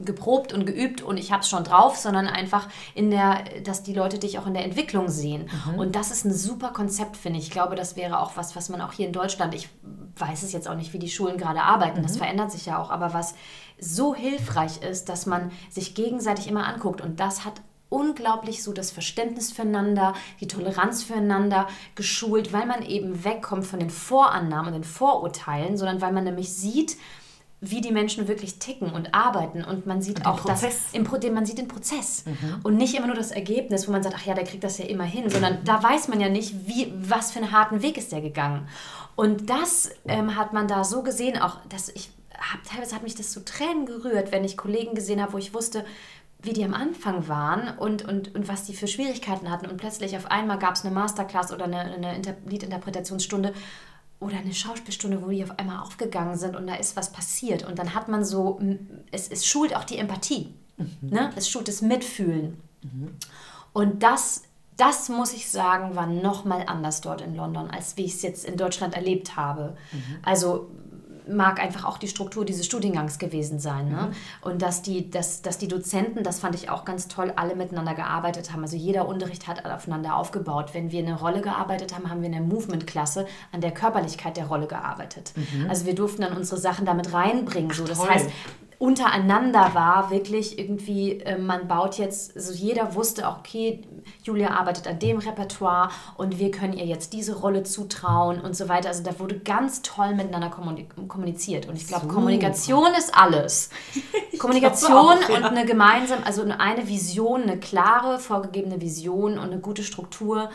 geprobt und geübt und ich habe es schon drauf, sondern einfach in der, dass die Leute dich auch in der Entwicklung sehen. Und das ist ein super Konzept, finde ich. Ich glaube, das wäre auch was, was man auch hier in Deutschland, ich weiß es jetzt auch nicht, wie die Schulen gerade arbeiten, das verändert sich ja auch, aber was so hilfreich ist, dass man sich gegenseitig immer anguckt und das hat unglaublich so das Verständnis füreinander, die Toleranz füreinander geschult, weil man eben wegkommt von den Vorannahmen und den Vorurteilen, sondern weil man nämlich sieht, wie die Menschen wirklich ticken und arbeiten und man sieht den auch das im Pro man sieht den Prozess und nicht immer nur das Ergebnis, wo man sagt, ach ja, der kriegt das ja immer hin, sondern da weiß man ja nicht, wie was für einen harten Weg ist der gegangen. Und das ähm, hat man da so gesehen, auch dass ich hab, teilweise hat mich das zu Tränen gerührt, wenn ich Kollegen gesehen habe, wo ich wusste, wie die am Anfang waren und, und, und was die für Schwierigkeiten hatten. Und plötzlich auf einmal gab es eine Masterclass oder eine, eine Inter Liedinterpretationsstunde oder eine Schauspielstunde, wo die auf einmal aufgegangen sind und da ist was passiert. Und dann hat man so, es, es schult auch die Empathie. Ne? Es schult das Mitfühlen. Und das, das muss ich sagen, war nochmal anders dort in London, als wie ich es jetzt in Deutschland erlebt habe. Also mag einfach auch die Struktur dieses Studiengangs gewesen sein. Ne? Und dass die, dass, dass die Dozenten, das fand ich auch ganz toll, alle miteinander gearbeitet haben. Also jeder Unterricht hat aufeinander aufgebaut. Wenn wir eine Rolle gearbeitet haben, haben wir in der Movement-Klasse an der Körperlichkeit der Rolle gearbeitet. Also wir durften dann unsere Sachen damit reinbringen. So. Das toll. heißt, untereinander war wirklich irgendwie, äh, man baut jetzt, also jeder wusste auch, okay, Julia arbeitet an dem Repertoire und wir können ihr jetzt diese Rolle zutrauen und so weiter. Also da wurde ganz toll miteinander kommuni- kommuniziert. Und ich glaube. Kommunikation ist alles. Kommunikation auch, ja. und eine gemeinsame, also eine Vision, eine klare, vorgegebene Vision und eine gute Struktur.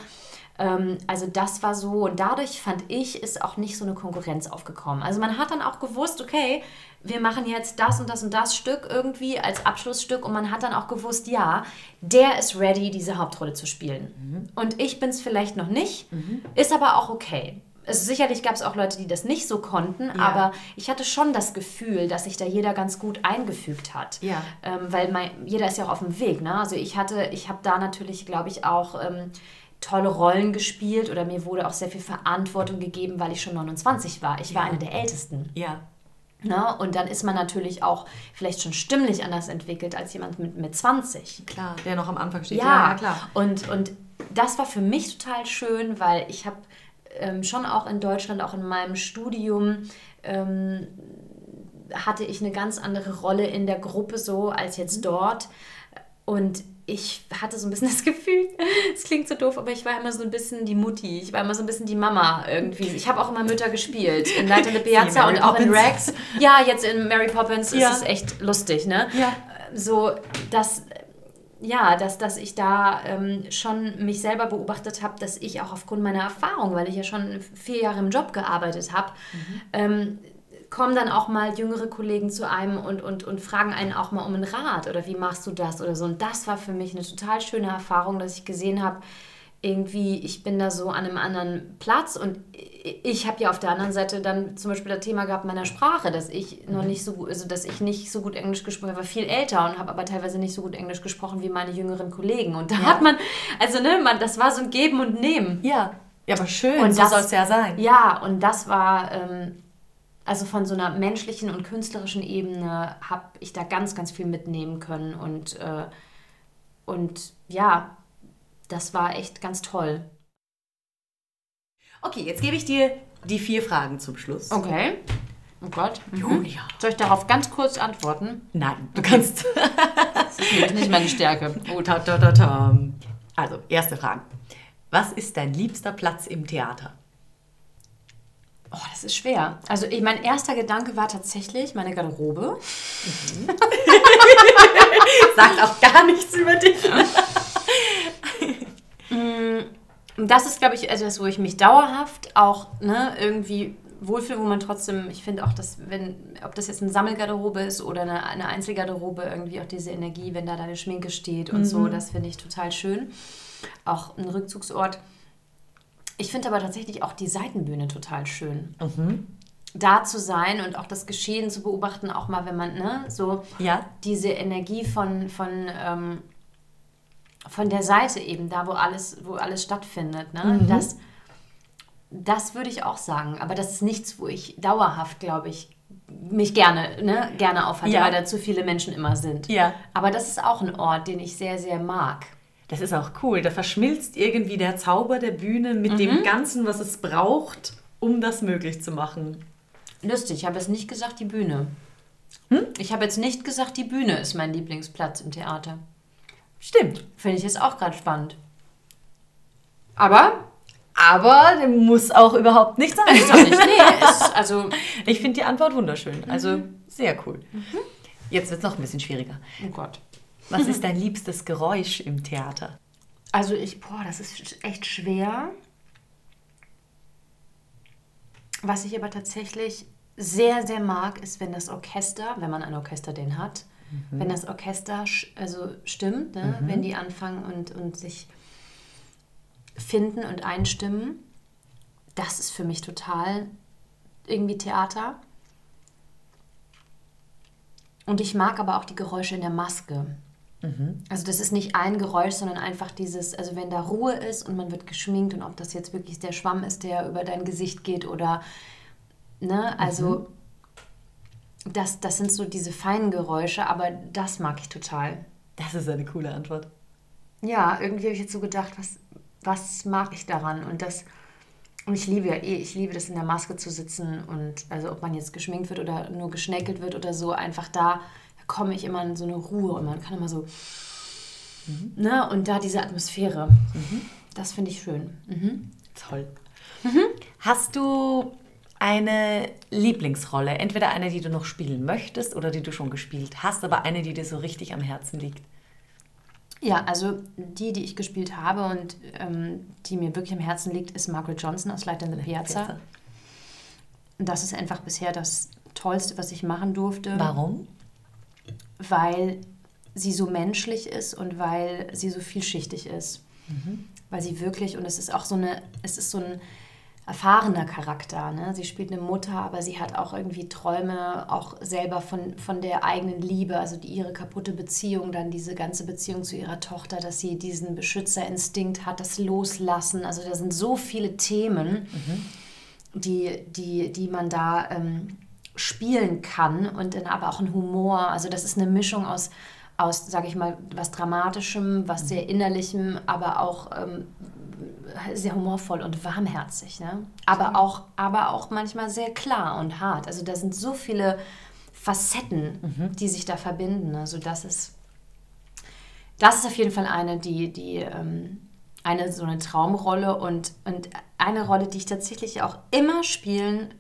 Ähm, also das war so und dadurch fand ich, ist auch nicht so eine Konkurrenz aufgekommen. Also man hat dann auch gewusst, okay, wir machen jetzt das und das und das Stück irgendwie als Abschlussstück und man hat dann auch gewusst, ja, der ist ready, diese Hauptrolle zu spielen. Und ich bin es vielleicht noch nicht, ist aber auch okay. Also sicherlich gab es auch Leute, die das nicht so konnten, aber ich hatte schon das Gefühl, dass sich da jeder ganz gut eingefügt hat. Ja. Ähm, weil mein, jeder ist ja auch auf dem Weg. Ne? Also ich hatte, ich habe da natürlich, glaube ich, auch ähm, tolle Rollen gespielt oder mir wurde auch sehr viel Verantwortung gegeben, weil ich schon 29 war. Ich war eine der Ältesten. Ja. Ne? Und dann ist man natürlich auch vielleicht schon stimmlich anders entwickelt als jemand mit, mit 20. Klar, der noch am Anfang steht. Ja, ja klar. Und, und das war für mich total schön, weil ich habe ähm, schon auch in Deutschland, auch in meinem Studium, ähm, hatte ich eine ganz andere Rolle in der Gruppe so als jetzt mhm. dort. Und ich hatte so ein bisschen das Gefühl, es klingt so doof, aber ich war immer so ein bisschen die Mutti. Ich war immer so ein bisschen die Mama irgendwie. Ich habe auch immer Mütter gespielt. In Leiter de Piazza und auch in Rex. Ja, jetzt in Mary Poppins ja. ist es echt lustig, ne? Ja. So, dass ja, dass, dass ich da ähm, schon mich selber beobachtet habe, dass ich auch aufgrund meiner Erfahrung, weil ich ja schon vier Jahre im Job gearbeitet habe, mhm. ähm, kommen dann auch mal jüngere Kollegen zu einem und, und, und fragen einen auch mal um einen Rat oder wie machst du das oder so. Und das war für mich eine total schöne Erfahrung, dass ich gesehen habe, irgendwie, ich bin da so an einem anderen Platz und ich habe ja auf der anderen Seite dann zum Beispiel das Thema gehabt meiner Sprache, dass ich noch nicht so gut, also dass ich nicht so gut Englisch gesprochen habe, war viel älter und habe aber teilweise nicht so gut Englisch gesprochen wie meine jüngeren Kollegen. Und da ja. hat man, also ne, man, das war so ein Geben und Nehmen. Ja. Ja, aber schön, und so soll es ja sein. Ja, und das war, ähm, also von so einer menschlichen und künstlerischen Ebene habe ich da ganz, ganz viel mitnehmen können. Und, äh, und ja, das war echt ganz toll. Okay, jetzt gebe ich dir die vier Fragen zum Schluss. Okay. Oh Gott. Mhm. Julia. Soll ich darauf ganz kurz antworten? Nein, du kannst. das ist nicht meine Stärke. Oh, ta, ta, ta, ta. Also, erste Frage. Was ist dein liebster Platz im Theater? Oh, das ist schwer. Also ich, mein erster Gedanke war tatsächlich meine Garderobe. Mhm. Sagt auch gar nichts über dich. Mm, das ist, glaube ich, etwas, wo ich mich dauerhaft auch ne, irgendwie wohlfühle, wo man trotzdem, ich finde auch, dass wenn, ob das jetzt eine Sammelgarderobe ist oder eine, eine Einzelgarderobe, irgendwie auch diese Energie, wenn da deine Schminke steht und mhm. so, das finde ich total schön. Auch ein Rückzugsort. Ich finde aber tatsächlich auch die Seitenbühne total schön. Mhm. Da zu sein und auch das Geschehen zu beobachten, auch mal, wenn man, ne, so ja. diese Energie von, von, ähm, von der Seite eben, da wo alles, wo alles stattfindet, ne? Mhm. Das, das würde ich auch sagen. Aber das ist nichts, wo ich dauerhaft, glaube ich, mich gerne, ne, gerne aufhalte, ja. weil da zu viele Menschen immer sind. Ja. Aber das ist auch ein Ort, den ich sehr, sehr mag. Das ist auch cool. Da verschmilzt irgendwie der Zauber der Bühne mit mhm. dem Ganzen, was es braucht, um das möglich zu machen. Lustig, ich habe jetzt nicht gesagt die Bühne. Hm? Ich habe jetzt nicht gesagt, die Bühne ist mein Lieblingsplatz im Theater. Stimmt. Finde ich jetzt auch gerade spannend. Aber aber muss auch überhaupt nicht sein. Ist nicht. Nee, ist, also ich finde die Antwort wunderschön. Also mhm. sehr cool. Mhm. Jetzt wird es noch ein bisschen schwieriger. Oh Gott. Was ist dein liebstes Geräusch im Theater? Also ich, boah, das ist echt schwer. Was ich aber tatsächlich sehr, sehr mag, ist, wenn das Orchester, wenn man ein Orchester denn hat, mhm. wenn das Orchester also stimmt, ne? mhm. wenn die anfangen und, und sich finden und einstimmen. Das ist für mich total irgendwie Theater. Und ich mag aber auch die Geräusche in der Maske. Mhm. Also das ist nicht ein Geräusch, sondern einfach dieses, also wenn da Ruhe ist und man wird geschminkt und ob das jetzt wirklich der Schwamm ist, der über dein Gesicht geht oder, ne, also mhm. das, das sind so diese feinen Geräusche, aber das mag ich total. Das ist eine coole Antwort. Ja, irgendwie habe ich jetzt so gedacht, was, was mag ich daran? Und das, und ich liebe ja eh, ich liebe das in der Maske zu sitzen und also ob man jetzt geschminkt wird oder nur geschnäckelt wird oder so, einfach da komme ich immer in so eine Ruhe und man kann immer so, mhm. ne, und da diese Atmosphäre, mhm. das finde ich schön. Mhm. Toll. Mhm. Hast du eine Lieblingsrolle, entweder eine, die du noch spielen möchtest oder die du schon gespielt hast, aber eine, die dir so richtig am Herzen liegt? Ja, also die, die ich gespielt habe und ähm, die mir wirklich am Herzen liegt, ist Margaret Johnson aus Light in the Piazza. Piazza. Das ist einfach bisher das Tollste, was ich machen durfte. Warum? Weil sie so menschlich ist und weil sie so vielschichtig ist. Mhm. Weil sie wirklich, und es ist auch so eine, es ist so ein erfahrener Charakter. Ne? Sie spielt eine Mutter, aber sie hat auch irgendwie Träume, auch selber von, von der eigenen Liebe, also die, ihre kaputte Beziehung, dann diese ganze Beziehung zu ihrer Tochter, dass sie diesen Beschützerinstinkt hat, das Loslassen. Also da sind so viele Themen, mhm. die, die, die man da ähm, spielen kann und dann aber auch ein Humor. Also das ist eine Mischung aus, aus sage ich mal, was Dramatischem, was sehr Innerlichem, aber auch ähm, sehr humorvoll und warmherzig. Ne? Aber, auch, aber auch manchmal sehr klar und hart. Also da sind so viele Facetten, mhm. die sich da verbinden. Also das ist, das ist auf jeden Fall eine, die, die ähm, eine so eine Traumrolle und, und eine Rolle, die ich tatsächlich auch immer spielen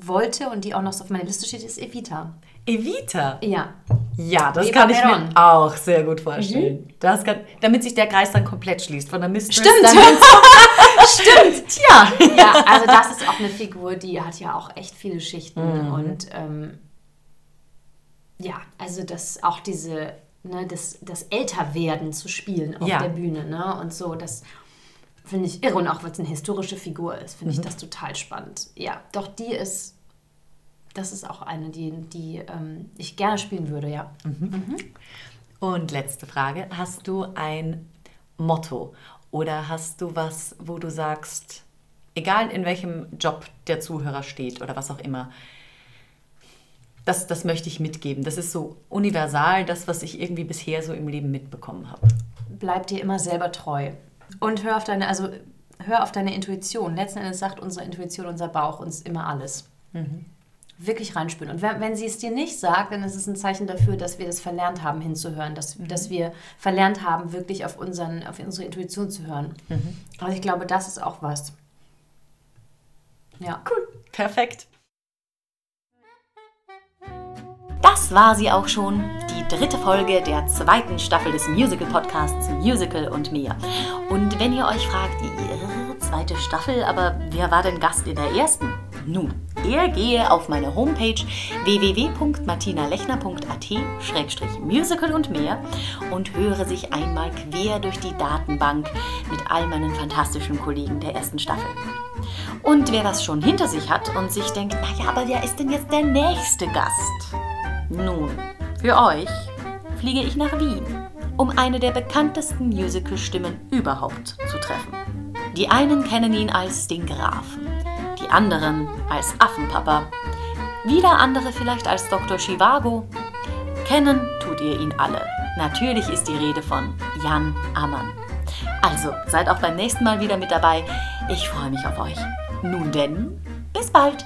wollte und die auch noch so auf meiner Liste steht, ist Evita. Evita? Ja. Ja, das Eva kann ich Peron. mir auch sehr gut vorstellen. Mhm. Das kann, damit sich der Kreis dann komplett schließt. Von der Mistress Stimmt. Stimmt. Tja. Ja, also das ist auch eine Figur, die hat ja auch echt viele Schichten. Mhm. Und ähm, ja, also das auch diese, ne, das, das Älterwerden zu spielen auf ja. der Bühne. Ne? Und so, das finde ich irre. Und auch, weil es eine historische Figur ist, finde mhm. ich das total spannend. Ja, doch die ist das ist auch eine, die, die ähm, ich gerne spielen würde, ja. Mhm. Mhm. Und letzte Frage: Hast du ein Motto oder hast du was, wo du sagst, egal in welchem Job der Zuhörer steht oder was auch immer, das, das möchte ich mitgeben. Das ist so universal, das, was ich irgendwie bisher so im Leben mitbekommen habe. Bleib dir immer selber treu. Und hör auf deine, also hör auf deine Intuition. Letzten Endes sagt unsere Intuition, unser Bauch uns immer alles. Mhm wirklich reinspüren. Und wenn, wenn sie es dir nicht sagt, dann ist es ein Zeichen dafür, dass wir das verlernt haben, hinzuhören, dass, mhm. dass wir verlernt haben, wirklich auf, unseren, auf unsere Intuition zu hören. Mhm. Also ich glaube, das ist auch was. Ja. Cool. Perfekt. Das war sie auch schon, die dritte Folge der zweiten Staffel des Musical-Podcasts Musical und mehr. Und wenn ihr euch fragt, zweite Staffel, aber wer war denn Gast in der ersten? Nun, er gehe auf meine Homepage www.martinalechner.at-musical und mehr und höre sich einmal quer durch die Datenbank mit all meinen fantastischen Kollegen der ersten Staffel. Und wer das schon hinter sich hat und sich denkt, naja, aber wer ist denn jetzt der nächste Gast? Nun, für euch fliege ich nach Wien, um eine der bekanntesten Musical-Stimmen überhaupt zu treffen. Die einen kennen ihn als den Grafen, die anderen als Affenpapa, wieder andere vielleicht als Dr. Chivago. Kennen tut ihr ihn alle. Natürlich ist die Rede von Jan Ammann. Also, seid auch beim nächsten Mal wieder mit dabei. Ich freue mich auf euch. Nun denn, bis bald!